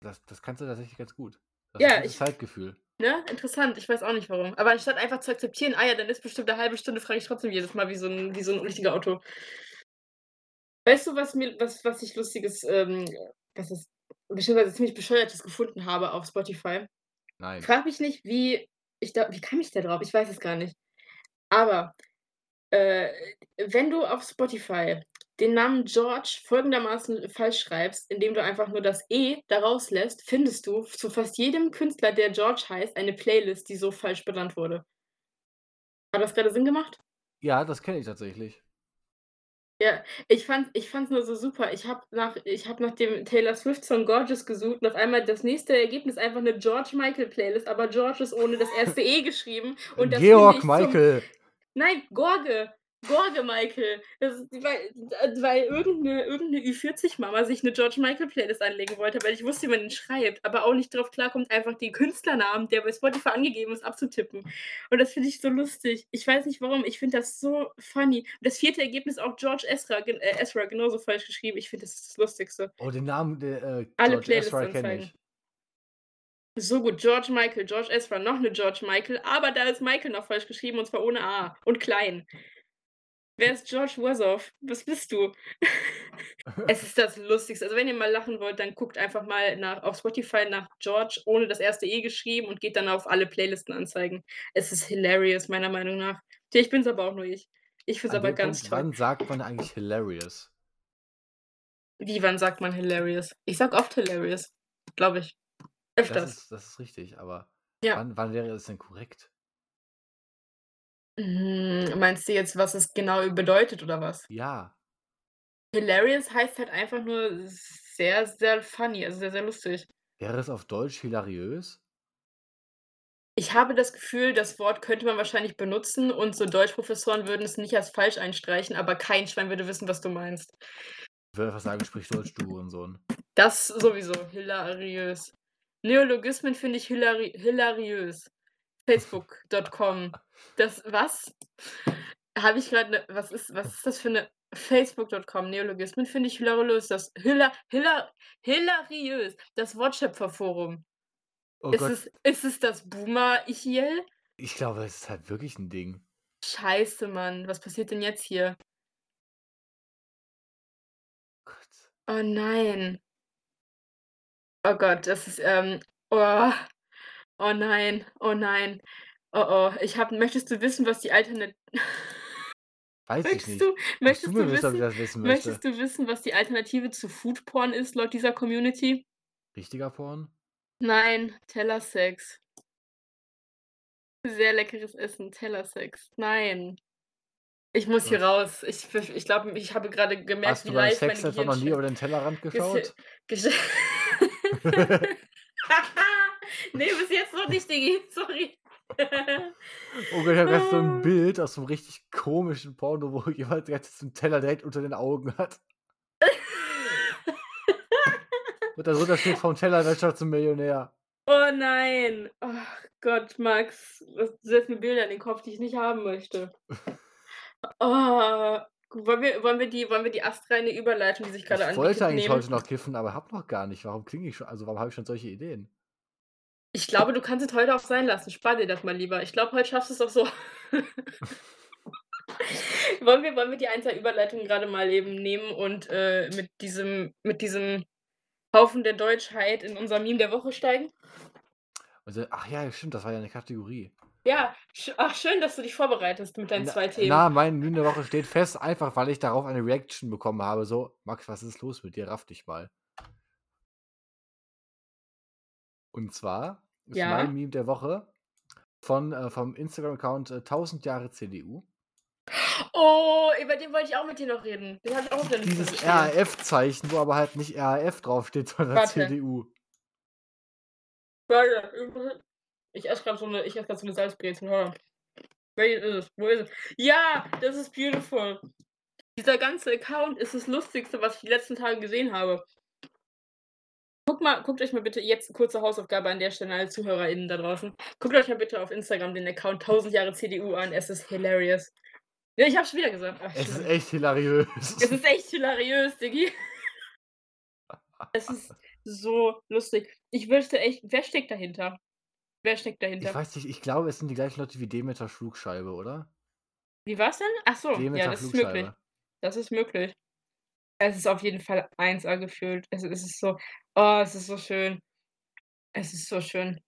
Das das kannst du tatsächlich ganz gut. Das Ja, ist ich Zeitgefühl. Ne, interessant, ich weiß auch nicht warum. Aber anstatt einfach zu akzeptieren: „Ah ja, dann ist bestimmt 'ne halbe Stunde“, frage ich trotzdem jedes Mal wie so 'n wie so 'n richtiger Otto. Weißt du, was mir was was ich Lustiges, ähm was ist beziehungsweise ziemlich Bescheuertes gefunden habe auf Spotify? Nein. Frage mich nicht, wie ich da wie kam ich da drauf? Ich weiß es gar nicht. Aber, äh, wenn du auf Spotify den Namen George folgendermaßen falsch schreibst, indem du einfach nur das E da rauslässt, findest du zu fast jedem Künstler, der George heißt, eine Playlist, die so falsch benannt wurde. Hat das grade Sinn gemacht? Ja, das kenne ich tatsächlich. Ja, ich fand's ich fand's nur so super. Ich habe nach ich habe nach dem Taylor Swift Song „Gorgeous“ gesucht und auf einmal das nächste Ergebnis einfach 'ne George Michael Playlist, aber George ist ohne das erste E geschrieben und das Georg ich zum Michael. Nein, Gorge. Gorge Michael. Ist weil weil irgend 'ne irgend 'ne Ü40-Mama sich 'ne George Michael Playlist anlegen wollte, weil ich wusste, wie man ihn schreibt, aber auch nicht drauf klarkommt, einfach den Künstlernamen, der bei Spotify angegeben ist, abzutippen. Und das finde ich so lustig. Ich weiß nicht warum, ich finde das so funny. Das 4. Ergebnis auch George Ezra äh, Ezra genauso falsch geschrieben. Ich finde, das ist das Lustigste. Oh, den Namen, der, äh, Alle George Playlists Ezra kenne anzeigen. ich. So gut, George Michael, George Ezra, noch 'ne George Michael, aber da ist Michael noch falsch geschrieben und zwar ohne A und klein. Wer ist George Worsow? Was bist du? Es ist das Lustigste. Also, wenn ihr mal lachen wollt, dann guckt einfach mal nach auf Spotify nach George ohne das erste E geschrieben und geht dann auf alle Playlisten anzeigen. Es ist hilarious meiner Meinung nach. Vielleicht bin's aber auch nur ich. Ich finde es An aber ganz Punkt, toll. wann sagt man eigentlich hilarious? Wie, wann sagt man hilarious? Ich sage oft hilarious, glaube ich. Das Öfters. ist das ist richtig, aber Ja. Wann, wann wäre es denn korrekt? Hm, meinst du jetzt, was es genau bedeutet oder was? Ja. Hilarious heißt halt einfach nur sehr, sehr funny, also sehr, sehr lustig. Wäre es auf Deutsch hilariös? Ich habe das Gefühl, das Wort könnte man wahrscheinlich benutzen und so Deutschprofessoren würden es nicht als falsch einstreichen, aber kein Schwein würde wissen, was du meinst. Ich würde einfach sagen, sprich Deutsch, du Hurensohn. Das sowieso, hilariös. Neologismen finde ich hilari hilariös. Facebook.com. Das was? Habe ich gerade 'ne was ist was ist das für 'ne Facebook.com, Neologismen finde ich hilariös. Das hila hila hilariös, das Wortschöpferforum. Oh Ist Gott. es ist es das Boomer-Ichiel? Ich glaube, es ist halt wirklich 'n Ding. Scheiße, Mann. Was passiert denn jetzt hier? Gott. Oh nein. Oh Gott, das ist, ähm oh. Oh nein, oh nein. Oh, oh. Ich habe möchtest du wissen, was die Alternat Weiß ich nicht. du du möchtest mir du wissen, wissen möchtest du wissen, was die Alternative zu Foodporn ist laut dieser Community? Richtiger Porn? Nein, Tellersex. Sehr leckeres Essen, Tellersex. Nein. Ich muss hier raus. Ich verf ich glaube, ich habe grade gemerkt, Hast wie du beim live Sex etwa noch nie über den Tellerrand geschaut? Gesch Ne, bis jetzt noch nicht, Diggi, sorry. Oh Gott, ich habe grad so 'n Ah. Bild aus so 'nem richtig komischen Porno, wo jemand jetzt so 'n Teller direkt unter den Augen hat. Und darunter steht: „Vom Tellerwäscher zum Millionär.“ Oh nein. Ach Gott, Max, du setzt mir Bilder in den Kopf, die ich nicht haben möchte. Oh, wollen wir wollen wir die wollen wir die astreine Überleitung, die sich grade Ich wollte eigentlich nehmen? heute noch kiffen, aber habe noch gar nicht. Warum klinge ich schon also, warum habe ich schon solche Ideen? Ich glaube, du kannst es heute auch sein lassen. Spar dir das mal lieber. Ich glaube, heute schaffst du's auch so. Wollen wir wollen wir die 1er Überleitung grade mal eben nehmen und, äh, mit diesem mit diesem Haufen der Deutschheit in unser Meme der Woche steigen? Also ach ja, stimmt, das war ja 'ne Kategorie. Ja, sch ach, schön, dass du dich vorbereitest mit deinen Na 2 Themen. na, mein Meme der Woche steht fest, einfach weil ich darauf eine Reaction bekommen habe, so: „Max, was ist los mit dir? Raff dich mal.“ Und zwar ist Ja? mein Meme der Woche von äh, vom Instagram-Account, äh, 1000 Jahre CDU. Oh, über den wollte ich auch mit dir noch reden. Den habe ich auch Liste Dieses. RAF-Zeichen, wo aber halt nicht RAF draufsteht, sondern Warte. CDU. Warte, ich esse grad so 'ne ich esse so 'ne Salzbrezel, warte. Welches ist es? Wo ist es? Ja, das ist beautiful. Dieser ganze Account ist das Lustigste, was ich die letzten Tage gesehen habe. Guckt mal guckt euch mal bitte jetzt kurze Hausaufgabe an der Stelle an alle ZuhörerInnen da draußen. Guckt euch mal bitte auf Instagram den Account 1000 Jahre CDU an. Es ist hilarious. Ja, ich habe schon wieder gesagt. Ach, Es ist echt hilariös. Es ist echt hilariös, Diggi. Es ist so lustig. Ich wüsste echt wer steckt dahinter? Wer steckt Ich dahinter? weiß nicht, ich glaube, es sind die gleichen Leute wie Demeter Flugscheibe, oder? Wie war's denn? Ach so, ja, Demeter das ist möglich. Das ist möglich. Es ist auf jeden Fall 1A gefühlt. Es es ist so oh, es ist so schön. Es ist so schön.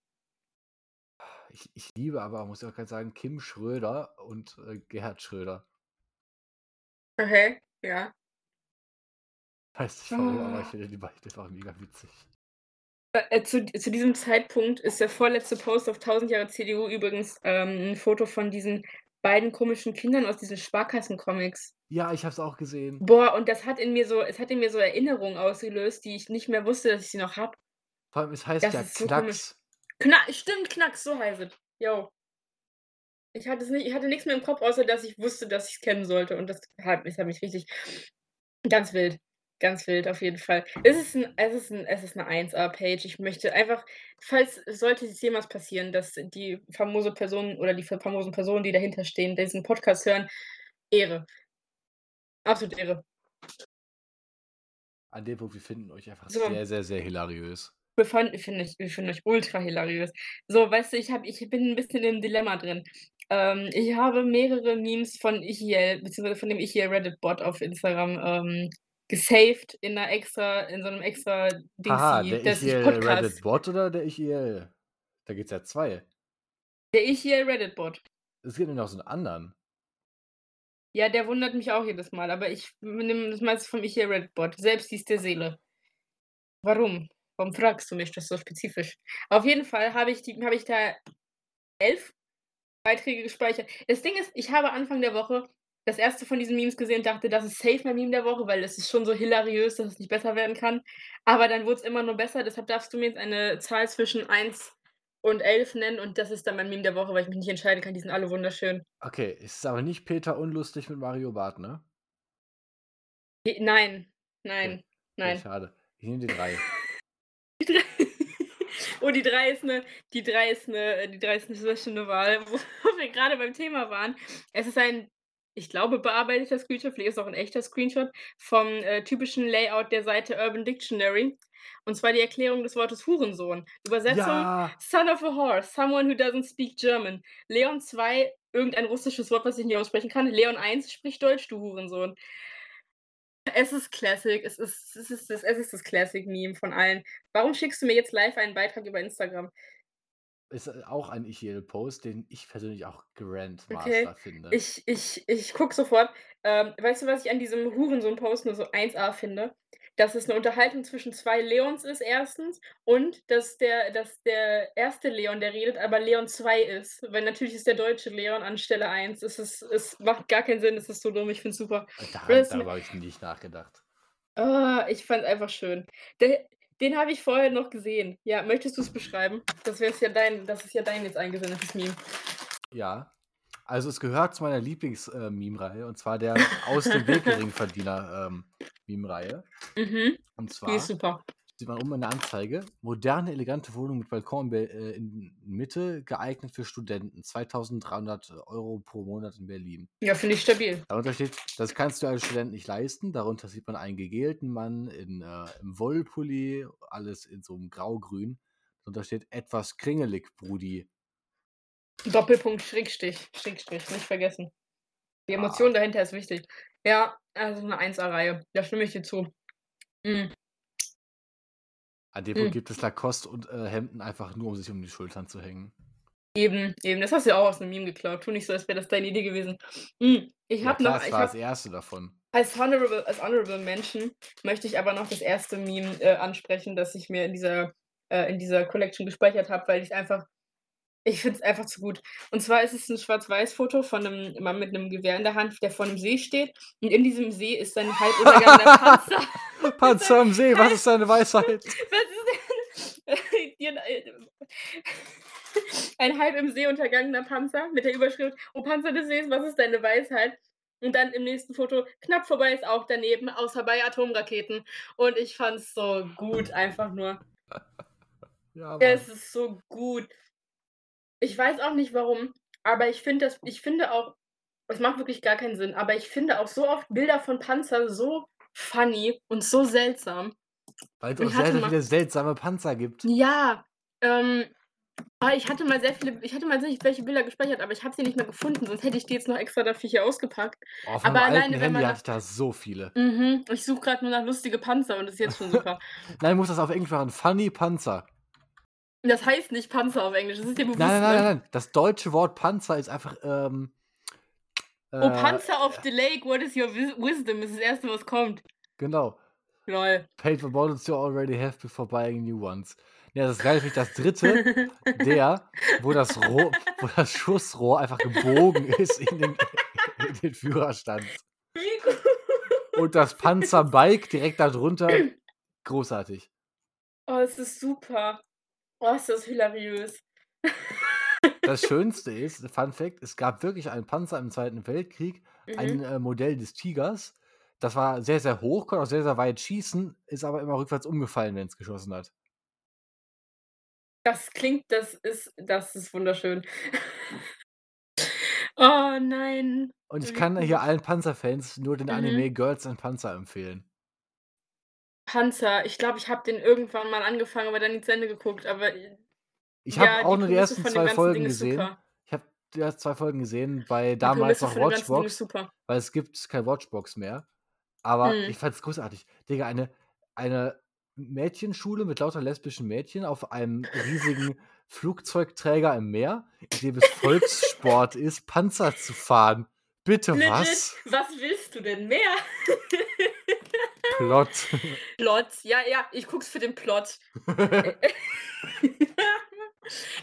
Ich ich liebe aber, muss ich auch grad sagen, Kim Schröder und, äh, Gerhard Schröder. Okay, ja. Weiß nicht warum, aber ich Ah. finde die beiden einfach mega witzig. Äh, zu zu diesem Zeitpunkt ist der vorletzte Post auf 1000 Jahre CDU übrigens, ähm, 'n Foto von diesen beiden komischen Kindern aus diesen Sparkassen-Comics. Ja, ich habe es auch gesehen. Boah, und das hat in mir so es hat in mir so Erinnerungen ausgelöst, die ich nicht mehr wusste, dass ich sie noch habe. Vor allem, es heißt Das ja ist so komisch. Knacks. Kna stimmt, Knacks, so heißt es. Jo. Ich hatte es nicht ich hatte nix mehr im Kopf, außer dass ich wusste, dass ich's kennen sollte und das hat das hat mich richtig ganz wild, ganz wild auf jeden Fall. Es ist 'n es ist 'n es ist 'ne 1A-Page. Ich möchte einfach falls sollte es jemals passieren, dass die famose Person oder die famosen Personen, die dahinter stehen, diesen Podcast hören, Ehre. Absolut Ehre. An dem Punkt, wir finden euch einfach So. sehr, sehr, sehr hilariös. Wir fanden finde ich wir finden euch ultra hilariös. So, weißt du, ich habe ich bin 'n bisschen im Dilemma drin. Ähm, ich habe mehrere Memes von Ichiel beziehungsweise von dem Ichiel Reddit-Bot auf Instagram, ähm, gesaved in 'ner extra in so 'nem extra Haha, Dingsy, der das Ichiel Podcast Reddit-Bot oder der Ichiel da gibt's ja 2. Der Ichiel Reddit-Bot. Es gibt ja noch so 'n anderen. Ja, der wundert mich auch jedes Mal, aber ich nehme das meiste vom Ichiel Reddit-Bot. Selbst dies der Seele. Warum? Warum fragst du mich das so spezifisch? Auf jeden Fall habe ich, die, habe ich da elf Beiträge gespeichert. Das Ding ist, ich habe Anfang der Woche das erste von diesen Memes gesehen und dachte, das ist safe mein Meme der Woche, weil es ist schon so hilariös, dass es nicht besser werden kann. Aber dann wurde es immer nur besser. Deshalb darfst du mir jetzt eine Zahl zwischen 1 und 11 nennen und das ist dann mein Meme der Woche, weil ich mich nicht entscheiden kann. Die sind alle wunderschön. Okay, es ist aber nicht Peter unlustig mit Mario Barth, ne? Nein, nein, Okay, nein. schade. Ich nehme die drei. Die drei. Oh, die drei ist eine, die drei ist eine, die drei ist eine sehr schöne Wahl, wo wir gerade beim Thema waren. Es ist ein, ich glaube, bearbeiteter Screenshot, vielleicht ist es auch ein echter Screenshot vom äh, typischen Layout der Seite Urban Dictionary. Und zwar die Erklärung des Wortes Hurensohn. Übersetzung: Ja, Son of a whore, someone who doesn't speak German. Leon 2, irgendein russisches Wort, was ich nicht aussprechen kann. Leon 1 spricht Deutsch, du Hurensohn. Es ist Classic, es ist, es ist, das, es ist das Classic-Meme von allen. Warum schickst du mir jetzt live einen Beitrag über Instagram? Ist auch ein Ichiel-Post, den ich persönlich auch Grandmaster Okay, finde. ich, ich, ich guck sofort. Ähm, weißt du, was ich an diesem Hurensohn-Post nur so 1a finde? Dass es eine Unterhaltung zwischen zwei Leons ist, erstens, und dass der, dass der erste Leon, der redet, aber Leon 2 ist. Weil natürlich ist der deutsche Leon an Stelle 1. Es, ist, es macht gar keinen Sinn, es ist so dumm, ich find's super. Da, darüber habe ich nicht nachgedacht. Ah, ich fand's einfach schön. Der, den habe ich vorher noch gesehen. Ja, möchtest du es beschreiben? Das wäre ja dein, das ist ja dein jetzt eingesendetes Meme. Ja. Also es gehört zu meiner Lieblings-Meme-Reihe und zwar der Aus dem Weg Geringverdiener-Meme-Reihe. Mhm, und die zwar ist super. Sieht man oben in der Anzeige, moderne, elegante Wohnung mit Balkon in äh, Mitte, geeignet für Studenten. 2300 Euro pro Monat in Berlin. Ja, finde ich stabil. Darunter steht, das kannst du als Student nicht leisten. Darunter sieht man einen gegelten Mann in, äh, im Wollpulli, alles in so einem Graugrün. Darunter steht etwas kringelig, Brudi. Doppelpunkt, Schrägstrich, Schrägstrich, nicht vergessen. Die Ah. Emotion dahinter ist wichtig. Ja, also eine 1A-Reihe. Da stimme ich dir zu. Mhm. An dem. Punkt gibt es Lacoste und äh, Hemden einfach nur, um sich um die Schultern zu hängen. Eben, eben. Das hast du ja auch aus einem Meme geklaut. Tu nicht so, als wäre das deine Idee gewesen. Mhm. Ich habe noch, das war hab, das erste davon. als Honorable, als Honorable Mention möchte ich aber noch das erste Meme äh, ansprechen, das ich mir in dieser, äh, in dieser Collection gespeichert habe, weil ich einfach, ich finde es einfach zu gut. Und zwar ist es ein Schwarz-Weiß-Foto von einem Mann mit einem Gewehr in der Hand, der vor einem See steht. Und in diesem See ist ein halb untergangener Panzer. Panzer am See, was ist deine Weisheit? Was ist denn? Ein halb im See untergangener Panzer mit der Überschrift O Panzer des Sees, was ist deine Weisheit? Und dann im nächsten Foto, knapp vorbei ist auch daneben, außer bei Atomraketen. Und ich fand's so gut, einfach nur. Ja, Mann. Es ist so gut. Ich weiß auch nicht warum, aber ich finde das, ich finde auch, es macht wirklich gar keinen Sinn, aber ich finde auch so oft Bilder von Panzer so funny und so seltsam. Weil es auch sehr mal- viele seltsame Panzer gibt. Ja, ähm, aber ich hatte mal sehr viele, ich hatte mal nicht welche Bilder gespeichert, aber ich habe sie nicht mehr gefunden, sonst hätte ich die jetzt noch extra dafür hier ausgepackt. Oh, auf Aber alleine, wenn Handy hatte ich da so viele. Mhm, ich suche gerade nur nach lustige Panzer und das ist jetzt schon super. Nein, muss das auf Englisch machen. Funny Panzer. Das heißt nicht Panzer auf Englisch, das ist dir bewusst. Nein, nein, nein, ne? nein, nein. Das deutsche Wort Panzer ist einfach. Ähm, Oh, äh, Panzer of the Lake, what is your wis wisdom? Das ist das erste, was kommt. Genau. Lol. Paid for bottles you already have before buying new ones. Ja, das ist geil, finde ich das dritte, der, wo das, Rohr, wo das Schussrohr einfach gebogen ist in den, in den Führerstand. Und das Panzerbike direkt darunter. Großartig. Oh, es ist super. Oh, ist das hilariös. Das Schönste ist, Fun Fact, es gab wirklich einen Panzer im Zweiten Weltkrieg, Mhm. ein äh, Modell des Tigers. Das war sehr, sehr hoch, konnte auch sehr, sehr weit schießen, ist aber immer rückwärts umgefallen, wenn es geschossen hat. Das klingt, das ist, das ist wunderschön. oh nein. Und ich Wie kann gut. hier allen Panzerfans nur den Mhm. Anime Girls and Panzer empfehlen. Panzer. Ich glaube, ich habe den irgendwann mal angefangen, aber dann nicht zu Ende geguckt. Aber Ich ja, habe auch nur die ersten zwei Folgen Ding gesehen. Ich habe die ersten zwei Folgen gesehen bei Die damals noch Watchbox, super. weil es gibt keine Watchbox mehr. Aber Mhm. ich fand es großartig. Digga, eine, eine Mädchenschule mit lauter lesbischen Mädchen auf einem riesigen Flugzeugträger im Meer, in dem es Volkssport ist, Panzer zu fahren. Bitte Legit, was? was willst du denn mehr? Plot. Plot. Ja, ja, ich guck's für den Plot.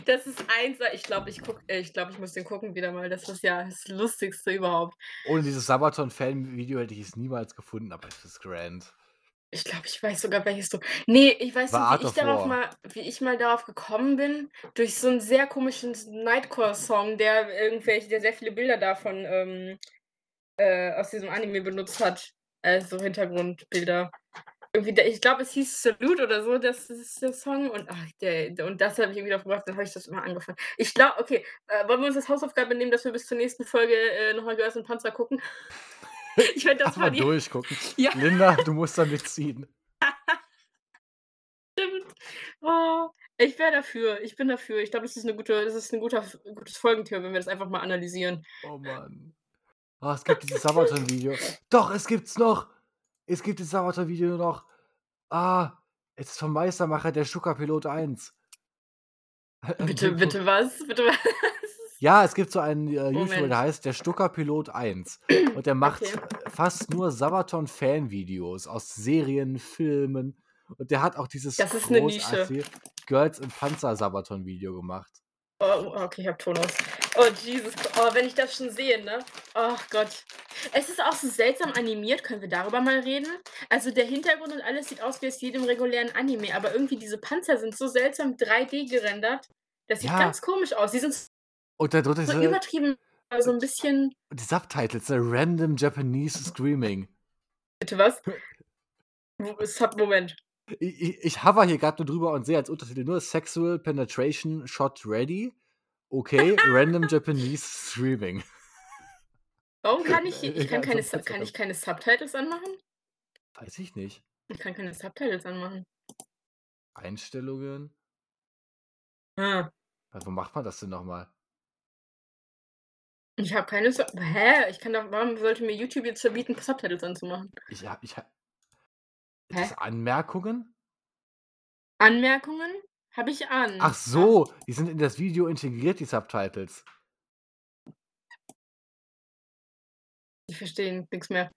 das ist eins. Ich glaube, ich guck, äh, ich glaube, ich muss den gucken wieder mal. Das ist ja das Lustigste überhaupt. Ohne dieses Sabaton-Fan-Video hätte ich es niemals gefunden, aber es ist grand. Ich glaube, ich weiß sogar, welches du. Nee, ich weiß War nicht, wie ich darauf War. mal, wie ich mal darauf gekommen bin, durch so einen sehr komischen Nightcore-Song, der irgendwelche, der sehr viele Bilder davon ähm, äh, aus diesem Anime benutzt hat. Also Hintergrundbilder. Irgendwie, der, ich glaube, es hieß Salute oder so, das ist der Song. Und, ach, der, und das habe ich irgendwie drauf gebracht, dann habe ich das immer angefangen. Ich glaube, okay, äh, wollen wir uns das Hausaufgabe nehmen, dass wir bis zur nächsten Folge äh, nochmal Girls und Panzer gucken? ich werde das mal die. durchgucken. Ja. Linda, du musst da mitziehen. Stimmt. Oh, ich wäre dafür. Ich bin dafür. Ich glaube, das ist eine gute, das ist ein guter, gutes Folgentier, wenn wir das einfach mal analysieren. Oh Mann. Oh, es gibt dieses Sabaton-Video. Doch, es gibt's noch. Es gibt das Sabaton-Video noch. Ah, es ist vom Meistermacher der Stuka-Pilot 1. Bitte, bitte was? Bitte was? Ja, es gibt so einen äh, YouTuber, der heißt der Stuka-Pilot 1. Und der macht Okay. fast nur Sabaton-Fan-Videos aus Serien, Filmen. Und der hat auch dieses Das ist 'ne Nische. großartige Girls im Panzer Sabaton-Video gemacht. Oh, okay, ich habe Ton aus. Oh, Jesus. Oh, wenn ich das schon sehe, ne? Ach Gott. Es ist auch so seltsam animiert. Können wir darüber mal reden? Also der Hintergrund und alles sieht aus wie aus jedem regulären Anime, aber irgendwie diese Panzer sind so seltsam 3D gerendert. Das sieht Ja. ganz komisch aus. Die sind Und da drunter so diese, übertrieben, so ein bisschen. die Subtitles, ne? Random Japanese Screaming. Bitte was? Sub, Moment. Ich, ich, ich hover hier gerade nur drüber und sehe als Untertitel nur Sexual Penetration Shot Ready. Okay, Random Japanese Screaming. Warum kann ich, ich kann keine, kann ich keine Subtitles anmachen? Weiß ich nicht. Ich kann keine Subtitles anmachen. Einstellungen. Ah, Wo macht man das denn nochmal? ich habe keine Sub Hä? Ich kann doch, warum sollte mir YouTube jetzt verbieten, Subtitles anzumachen? Ich hab, ich hab. Hä? Das Anmerkungen? Anmerkungen habe ich an. Ach so, die sind in das Video integriert, die Subtitles. Ich verstehe nichts mehr.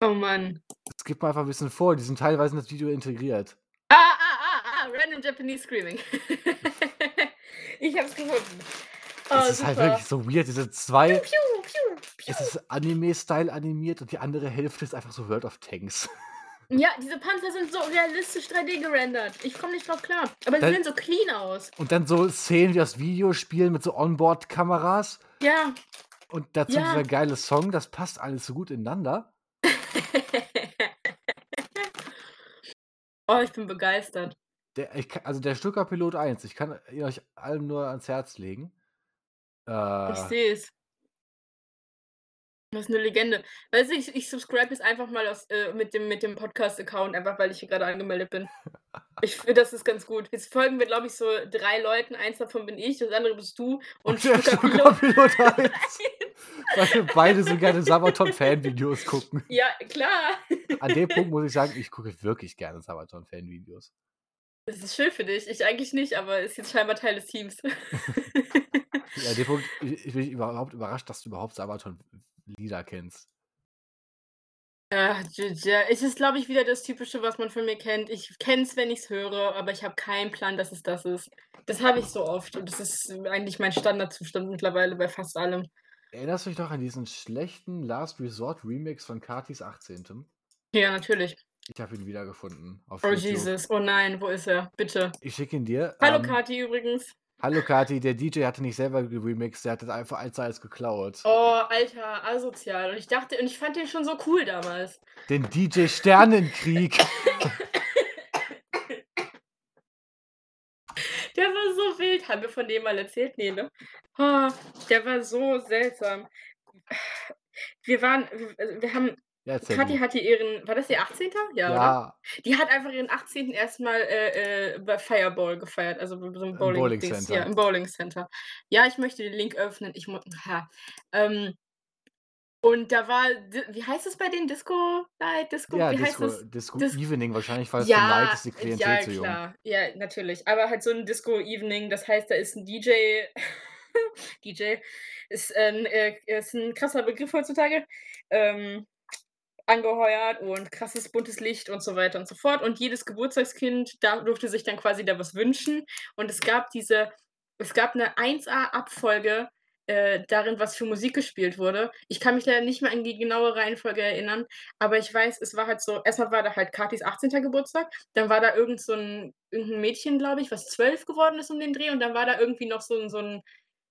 Oh Mann. Das gibt mal einfach ein bisschen vor, die sind teilweise in das Video integriert. Ah, ah, ah, ah, Random Japanese Screaming. ich hab's gefunden. Oh, Es ist halt super. wirklich so weird, diese zwei. Piu, piu, piu. Es ist Anime-Style animiert und die andere Hälfte ist einfach so World of Tanks. Ja, diese Panzer sind so realistisch 3D gerendert. Ich komme nicht drauf klar. Aber sie sehen so clean aus. Und dann so Szenen wie das Videospiel mit so Onboard-Kameras. Ja. Und dazu Ja. dieser geile Song, das passt alles so gut ineinander. oh, ich bin begeistert. Der, ich, also der Stucker Pilot 1, ich kann ihn euch allen nur ans Herz legen. Ich Äh, sehe es. Das ist eine Legende. Weißt du, ich, ich subscribe jetzt einfach mal aus, äh, mit dem, mit dem Podcast-Account, einfach weil ich hier gerade angemeldet bin. Ich finde, das ist ganz gut. Jetzt folgen wir, glaube ich, so drei Leuten. Eins davon bin ich, das andere bist du. Und, Stucker Pilot. Pilot 1. Weil wir beide so gerne Sabaton-Fan-Videos gucken. Ja, klar. An dem Punkt muss ich sagen, ich gucke wirklich gerne Sabaton-Fan-Videos. Das ist schön für dich. Ich eigentlich nicht, aber ist jetzt scheinbar Teil des Teams. Ja, an dem Punkt, ich, ich bin überhaupt überrascht, dass du überhaupt Sabaton-Lieder kennst. Ja, es ist, glaube ich, wieder das Typische, was man von mir kennt. Ich kenne es, wenn ich es höre, aber ich habe keinen Plan, dass es das ist. Das habe ich so oft und das ist eigentlich mein Standardzustand mittlerweile bei fast allem. Erinnerst du dich noch an diesen schlechten Last Resort Remix von Katis 18.? Ja, natürlich. Ich habe ihn wiedergefunden Oh YouTube. Jesus, oh nein, wo ist er? Bitte. Ich schicke ihn dir. Hallo Ähm, Kathi übrigens. Hallo Kati, der DJ hatte nicht selber geremixed, der hat das einfach eins zu eins geklaut. Oh, Alter, asozial. Und ich dachte, und ich fand den schon so cool damals. Den DJ Sternenkrieg. Der war so wild. Haben wir von dem mal erzählt? Nee, ne? Oh, der war so seltsam. Wir waren, wir, also wir haben, Ja, Kathi hatte ihren, war das ihr 18. Ja, oder? ja, Die hat einfach ihren 18. erstmal äh, äh, bei Fireball gefeiert, also so Im Bowling, Bowling Dings. Center. Ja, im Bowling Center. Ja, ich möchte den Link öffnen. Ich muss. Ähm, und da war, wie heißt es bei den Disco Night? Disco, ja wie heißt Disco, es? Disco Dis- Evening wahrscheinlich, weil es Ja, so light ist, die Klientel ja, zu jung. klar. Ja, natürlich. Aber halt so ein Disco Evening, das heißt, da ist ein DJ. DJ ist ein, äh, ist ein krasser Begriff heutzutage. Ähm, angeheuert und krasses buntes Licht und so weiter und so fort. Und jedes Geburtstagskind da durfte sich dann quasi da was wünschen. Und es gab diese, es gab eine 1A-Abfolge äh, darin, was für Musik gespielt wurde. Ich kann mich leider nicht mehr an die genaue Reihenfolge erinnern, aber ich weiß, es war halt so, erstmal war da halt Katis 18. Geburtstag, dann war da irgend so ein, irgendein Mädchen, glaube ich, was zwölf geworden ist um den Dreh und dann war da irgendwie noch so so ein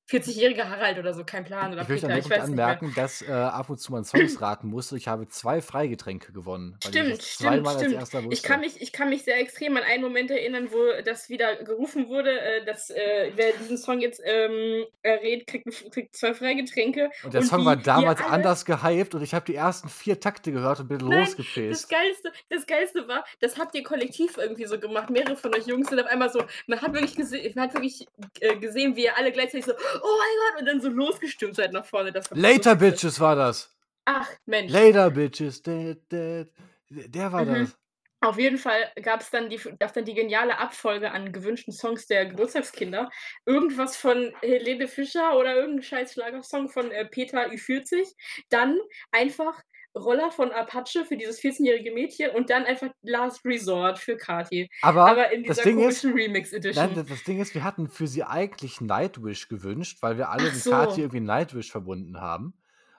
40-jähriger Harald oder so, kein Plan. Oder Ich möchte Peter, ich weiß anmerken, dass äh, ab und zu man Songs raten musste. Ich habe zwei Freigetränke gewonnen. weil ich Stimmt, stimmt, stimmt. Ich kann, mich, ich kann mich sehr extrem an einen Moment erinnern, wo das wieder gerufen wurde, äh, dass äh, wer diesen Song jetzt ähm, errät, kriegt, kriegt zwei Freigetränke. Und der und Song wie war damals alle- anders gehypt und ich habe die ersten vier Takte gehört und bin Nein, Das. Geilste, das Geilste war, das habt ihr kollektiv irgendwie so gemacht. Mehrere von euch Jungs sind auf einmal so, man hat wirklich, gese man hat wirklich äh, gesehen, wie ihr alle gleichzeitig so, mein Gott, und dann so losgestürmt seid nach vorne. Das Later. Bitches war das. Ach, Mensch. Later Bitches. Der, der, der war Mhm. das. Auf jeden Fall gab es dann die, gab's dann die geniale Abfolge an gewünschten Songs der Geburtstagskinder. Irgendwas von Helene Fischer oder irgendein scheiß Schlagersong von äh, Peter Ü40. Dann einfach Roller von Apache für dieses 14-jährige Mädchen und dann einfach Last Resort für Kati. Aber, Aber in das dieser Ding ist, Remix Edition. nein, das, das Ding ist, wir hatten für sie eigentlich Nightwish gewünscht, weil wir alle Ach mit so. Kati irgendwie Nightwish verbunden haben.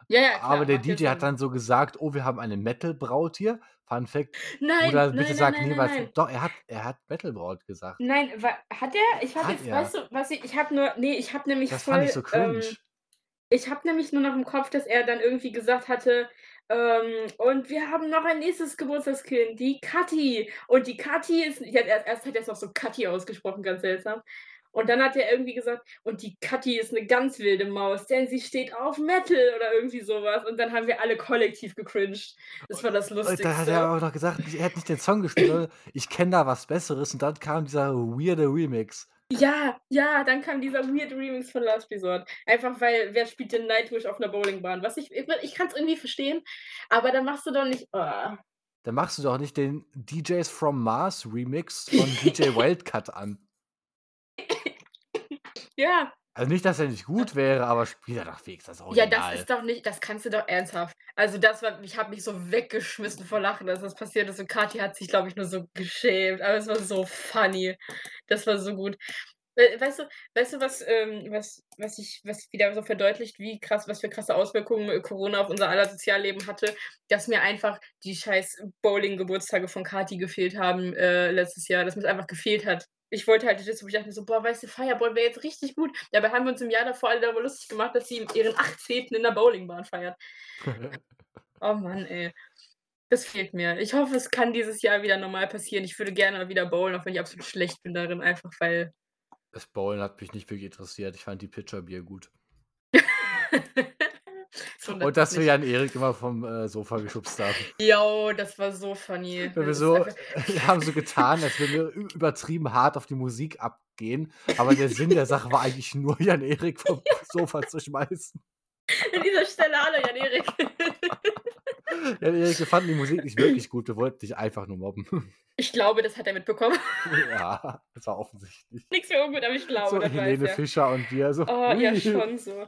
ja, ja, klar, Aber der DJ hat dann so gesagt, oh, wir haben eine Metal-Braut hier. Fun Fact. Nein, nein, bitte nein, sag nein, nein, niemals. nein. Doch, er hat, er hat Metal-Braut gesagt. Nein, hat er? Ich habe jetzt, er. weißt du, was ich, ich habe nur, nee, ich habe nämlich Das voll, fand ich so cringe. ähm, Ich habe nämlich nur noch im Kopf, dass er dann irgendwie gesagt hatte, ähm, und wir haben noch ein nächstes Geburtstagskind, die Kathi. Und die Kathi ist, ja, erst, erst hat er es noch so Kathi ausgesprochen, ganz seltsam. Und dann hat er irgendwie gesagt, und die Kathi ist eine ganz wilde Maus, denn sie steht auf Metal oder irgendwie sowas. Und dann haben wir alle kollektiv gecringed. Das war das Und Lustigste. da hat er auch noch gesagt, er hat nicht den Song gespielt, ich kenne da was Besseres. Und dann kam dieser weirde Remix. Ja, ja, dann kam dieser weird Remix von Last Resort. Einfach weil, wer spielt denn Nightwish auf einer Bowlingbahn? Was ich, ich, ich kann es irgendwie verstehen, aber dann machst du doch nicht. Oh. Dann machst du doch nicht den DJs from Mars Remix von DJ Wildcat an. Ja, Also nicht, dass er nicht gut wäre, aber spiel er doch wenigstens das ja, Original. das ist doch nicht, das kannst du doch ernsthaft. Also das war, ich habe mich so weggeschmissen vor Lachen, dass das passiert ist. Und Kathi hat sich, glaube ich, nur so geschämt. Aber es war so funny. Das war so gut. We- Weißt du, weißt du, was, ähm, was, was ich, was wieder so verdeutlicht, wie krass, was für krasse Auswirkungen äh, Corona auf unser aller Sozialleben hatte, dass mir einfach die scheiß Bowling-Geburtstage von Kati gefehlt haben äh, letztes Jahr, dass mir es einfach gefehlt hat. Ich wollte halt das, wo ich dachte mir so, boah, weißt du, Fireball wäre jetzt richtig gut. Dabei haben wir uns im Jahr davor alle darüber lustig gemacht, dass sie ihren 18. in der Bowlingbahn feiert. Oh Mann, ey. Das fehlt mir. Ich hoffe, es kann dieses Jahr wieder normal passieren. Ich würde gerne mal wieder bowlen, auch wenn ich absolut schlecht bin darin, einfach weil. Das Bowlen hat mich nicht wirklich interessiert. Ich fand die Pitcherbier gut. Und dass wir. Jan Erik immer vom äh, Sofa geschubst haben. Jo, das war so funny. Wenn wir so, wir haben so getan, als wenn wir übertrieben hart auf die Musik abgehen. Aber der Sinn der Sache war eigentlich nur, Jan Erik vom Sofa zu schmeißen. An dieser Stelle, hallo Jan Erik. Jan Erik, wir fanden die Musik nicht wirklich gut. Wir wollten dich einfach nur mobben. Ich glaube, das hat er mitbekommen. ja, das war offensichtlich. Nichts für ungut, aber ich glaube, So Helene weiß er. Fischer und wir so. Oh, ja, schon so.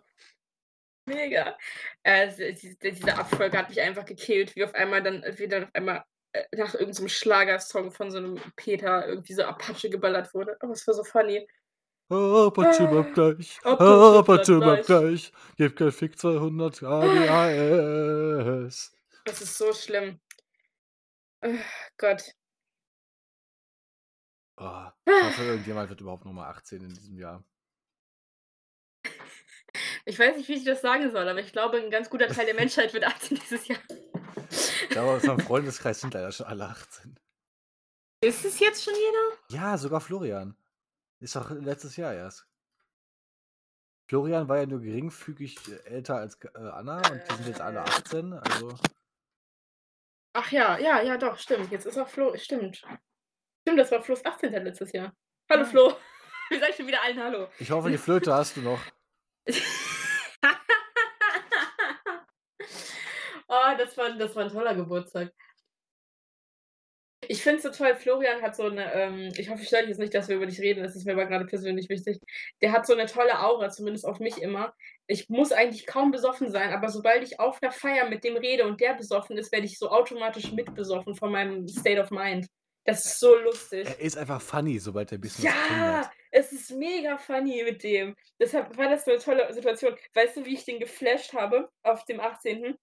Mega. Also, diese, diese Abfolge hat mich einfach gekillt, wie auf einmal dann, wie dann auf einmal äh, nach irgendeinem Schlagersong von so einem Peter irgendwie so Apache geballert wurde. Aber es war so funny. Apache bleibt gleich. Apache Apache bleibt bleibt gleich. Gib kein Fick 200 ADAS. Das ist so schlimm. Oh, Gott. Oh, ich hoffe, irgendjemand wird überhaupt nochmal 18 in diesem Jahr. Ich weiß nicht, wie ich das sagen soll, aber ich glaube, ein ganz guter Teil der Menschheit wird 18 dieses Jahr. Ich glaube, aus meinem Freundeskreis sind leider schon alle 18. Ist es jetzt schon jeder? Ja, sogar Florian. Ist doch letztes Jahr erst. Florian war ja nur geringfügig äh, älter als äh, Anna und die sind jetzt alle 18. Also, Ach ja, ja, ja, doch, stimmt. Jetzt ist auch Flo, stimmt. Stimmt, das war Flo's 18. letztes Jahr. Hallo. Flo. Wir sagen schon wieder allen Hallo. ich hoffe, die Flöte hast du noch. oh, das war, das war ein toller Geburtstag. Ich finde es so toll, Florian hat so eine, ähm, ich hoffe, ich stelle jetzt nicht, dass wir über dich reden, das ist mir aber gerade persönlich wichtig. Der hat so eine tolle Aura, zumindest auf mich immer. Ich muss eigentlich kaum besoffen sein, aber sobald ich auf der Feier mit dem rede und der besoffen ist, werde ich so automatisch mitbesoffen von meinem State of Mind. Das ist so lustig. Er ist einfach funny, sobald er ein bisschen Ja, es ist mega funny mit dem. Deshalb war das so eine tolle Situation. Weißt du, wie ich den geflasht habe auf dem 18.?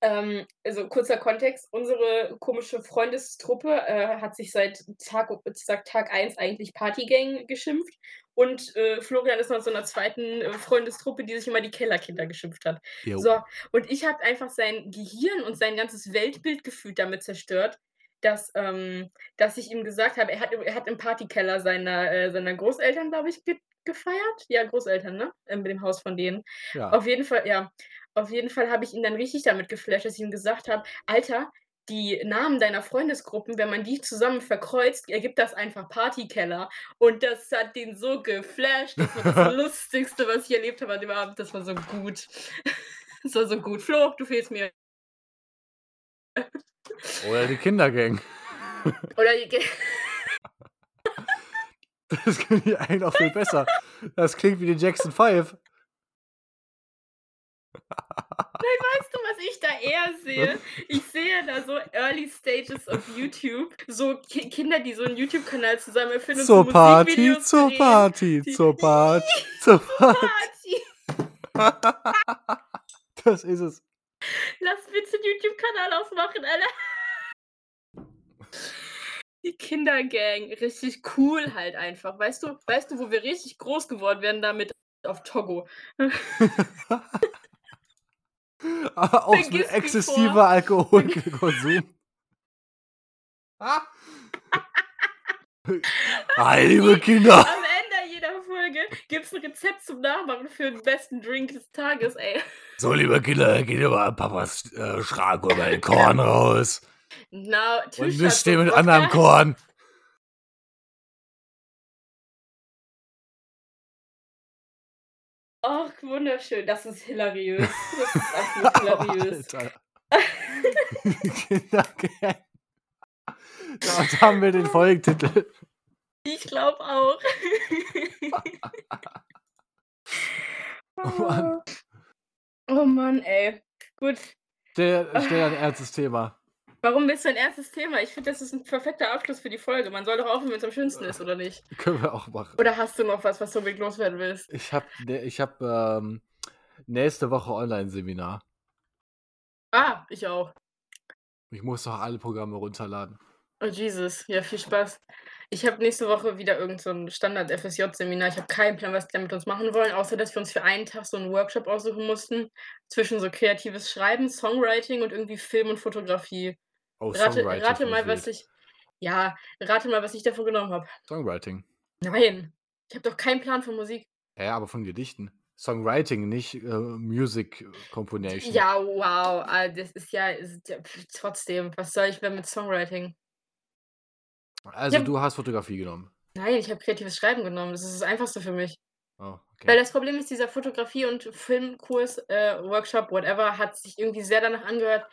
Ähm, also kurzer Kontext, unsere komische Freundestruppe äh, hat sich seit Tag, seit Tag 1 eigentlich Partygang geschimpft. Und äh, Florian ist noch so einer zweiten äh, Freundestruppe, die sich immer die Kellerkinder geschimpft hat. Jo. So, und ich habe einfach sein Gehirn und sein ganzes Weltbild gefühlt damit zerstört, dass, ähm, dass ich ihm gesagt habe, er hat, er hat im Partykeller seiner, äh, seiner Großeltern, glaube ich, ge gefeiert. Ja, Großeltern, ne? Ähm, mit dem Haus von denen. Ja. Auf jeden Fall, ja. Auf jeden Fall habe ich ihn dann richtig damit geflasht, dass ich ihm gesagt habe, Alter, die Namen deiner Freundesgruppen, wenn man die zusammen verkreuzt, ergibt das einfach Partykeller. Und das hat den so geflasht. Das war das Lustigste, was ich erlebt habe an dem Abend. Das war so gut. Das war so gut. Flo, du fehlst mir. Oder die Kindergang. Oder die Das klingt eigentlich auch viel besser. Das klingt wie die Jackson 5. Weißt du, was ich da eher sehe? Ich sehe da so Early Stages of YouTube, so Ki Kinder, die so einen YouTube-Kanal zusammen erfinden Zur so Party, zur drehen. Party, Die- zur Party, zur Party. Party. Das ist es. Lass bitte einen YouTube-Kanal aufmachen, Alter. Die Kindergang, richtig cool halt einfach. Weißt du, weißt du, wo wir richtig groß geworden wären damit auf Togo? Aber auch so mich exzessiver. Alkoholkonsum. Hi, liebe Kinder. Am Ende jeder Folge gibt es ein Rezept zum Nachmachen für den besten Drink des Tages, ey. So, liebe Kinder, geht ihr mal an Papas äh, Schrank und mal den Korn raus. Na, Und Tisch mischt den mit anderem Korn. Ach, wunderschön. Das ist hilariös. Das ist absolut hilariös. Alter. Kindergang. Dort haben wir den Folgentitel. Ich glaube auch. Oh Mann. Oh Mann, ey. Gut. Stell, stell ein ernstes Thema. Warum willst du ein erstes Thema? Ich finde, das ist ein perfekter Abschluss für die Folge. Man soll doch aufhören, wenn es am schönsten ist, oder nicht? Können wir auch machen. Oder hast du noch was, was du unbedingt loswerden willst? Ich habe ich hab, ähm, nächste Woche Online-Seminar. Ah, ich auch. Ich muss doch alle Programme runterladen. Oh Jesus, ja, viel Spaß. Ich habe nächste Woche wieder irgend so Standard-FSJ-Seminar. Ich habe keinen Plan, was die mit uns machen wollen, außer dass wir uns für einen Tag so einen Workshop aussuchen mussten zwischen so kreatives Schreiben, Songwriting und irgendwie Film und Fotografie. Oh, Rate, Songwriting. rate mal, was ich. Ja, rate mal, was ich davon genommen habe. Songwriting. Nein, ich habe doch keinen Plan von Musik. Ja, aber von Gedichten. Songwriting, nicht äh, Music Componation. Ja, wow, ah, das ist ja, ist ja trotzdem. Was soll ich denn mit Songwriting? Also Ja. du hast Fotografie genommen. Nein, ich habe kreatives Schreiben genommen. Das ist das Einfachste für mich. Oh, Weil okay. das Problem ist, dieser Fotografie- und Filmkurs, äh, Workshop, whatever, hat sich irgendwie sehr danach angehört.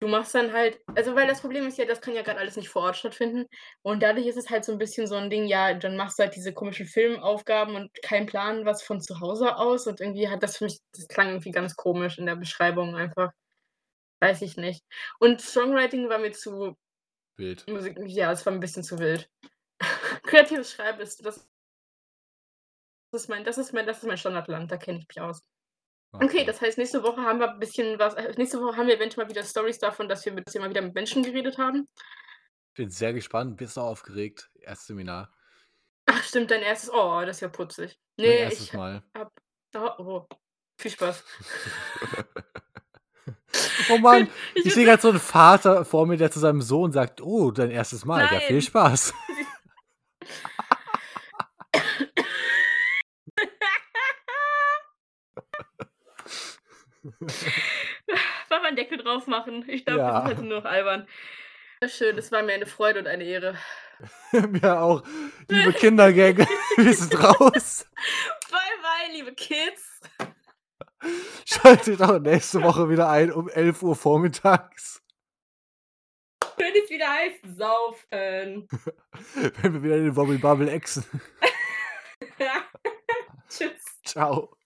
Du machst dann halt, also weil das Problem ist ja, das kann ja gerade alles nicht vor Ort stattfinden. Und dadurch ist es halt so ein bisschen so ein Ding, ja, dann machst du halt diese komischen Filmaufgaben und kein Plan, was von zu Hause aus. Und irgendwie hat das für mich, das klang irgendwie ganz komisch in der Beschreibung einfach. Weiß ich nicht. Und Songwriting war mir zu Bild. Musik, ja, es war ein bisschen zu wild. Kreatives Schreiben ist das. Das ist mein, das ist mein, das ist mein Standardland, da kenne ich mich aus. Okay, das heißt, nächste Woche haben wir ein bisschen was. äh, Nächste Woche haben wir eventuell mal wieder Stories davon, dass wir mit, dass mal wieder mit Menschen geredet haben. Ich bin sehr gespannt, bist du aufgeregt. Erstes Seminar. Ach, stimmt, dein erstes. Oh, das ist ja putzig. Mein Nee, erstes ich. Mal. Oh, oh. Viel Spaß. Oh Mann, Ich ich sehe gerade so einen Vater vor mir, der zu seinem Sohn sagt, oh, dein erstes Mal, ja, viel Nein. Spaß. Wollen wir einen Deckel drauf machen? Ich glaube, Ja. wir sind heute nur noch albern. Ja, Schön, es war mir eine Freude und eine Ehre. Mir auch. Liebe Kindergänge, wir sind raus. Bye, bye, liebe Kids. Schaltet auch nächste Woche wieder ein um 11 Uhr vormittags. Wenn es wieder heißt, saufen. Wenn wir wieder den Wobble Bubble exen. Tschüss. Ciao.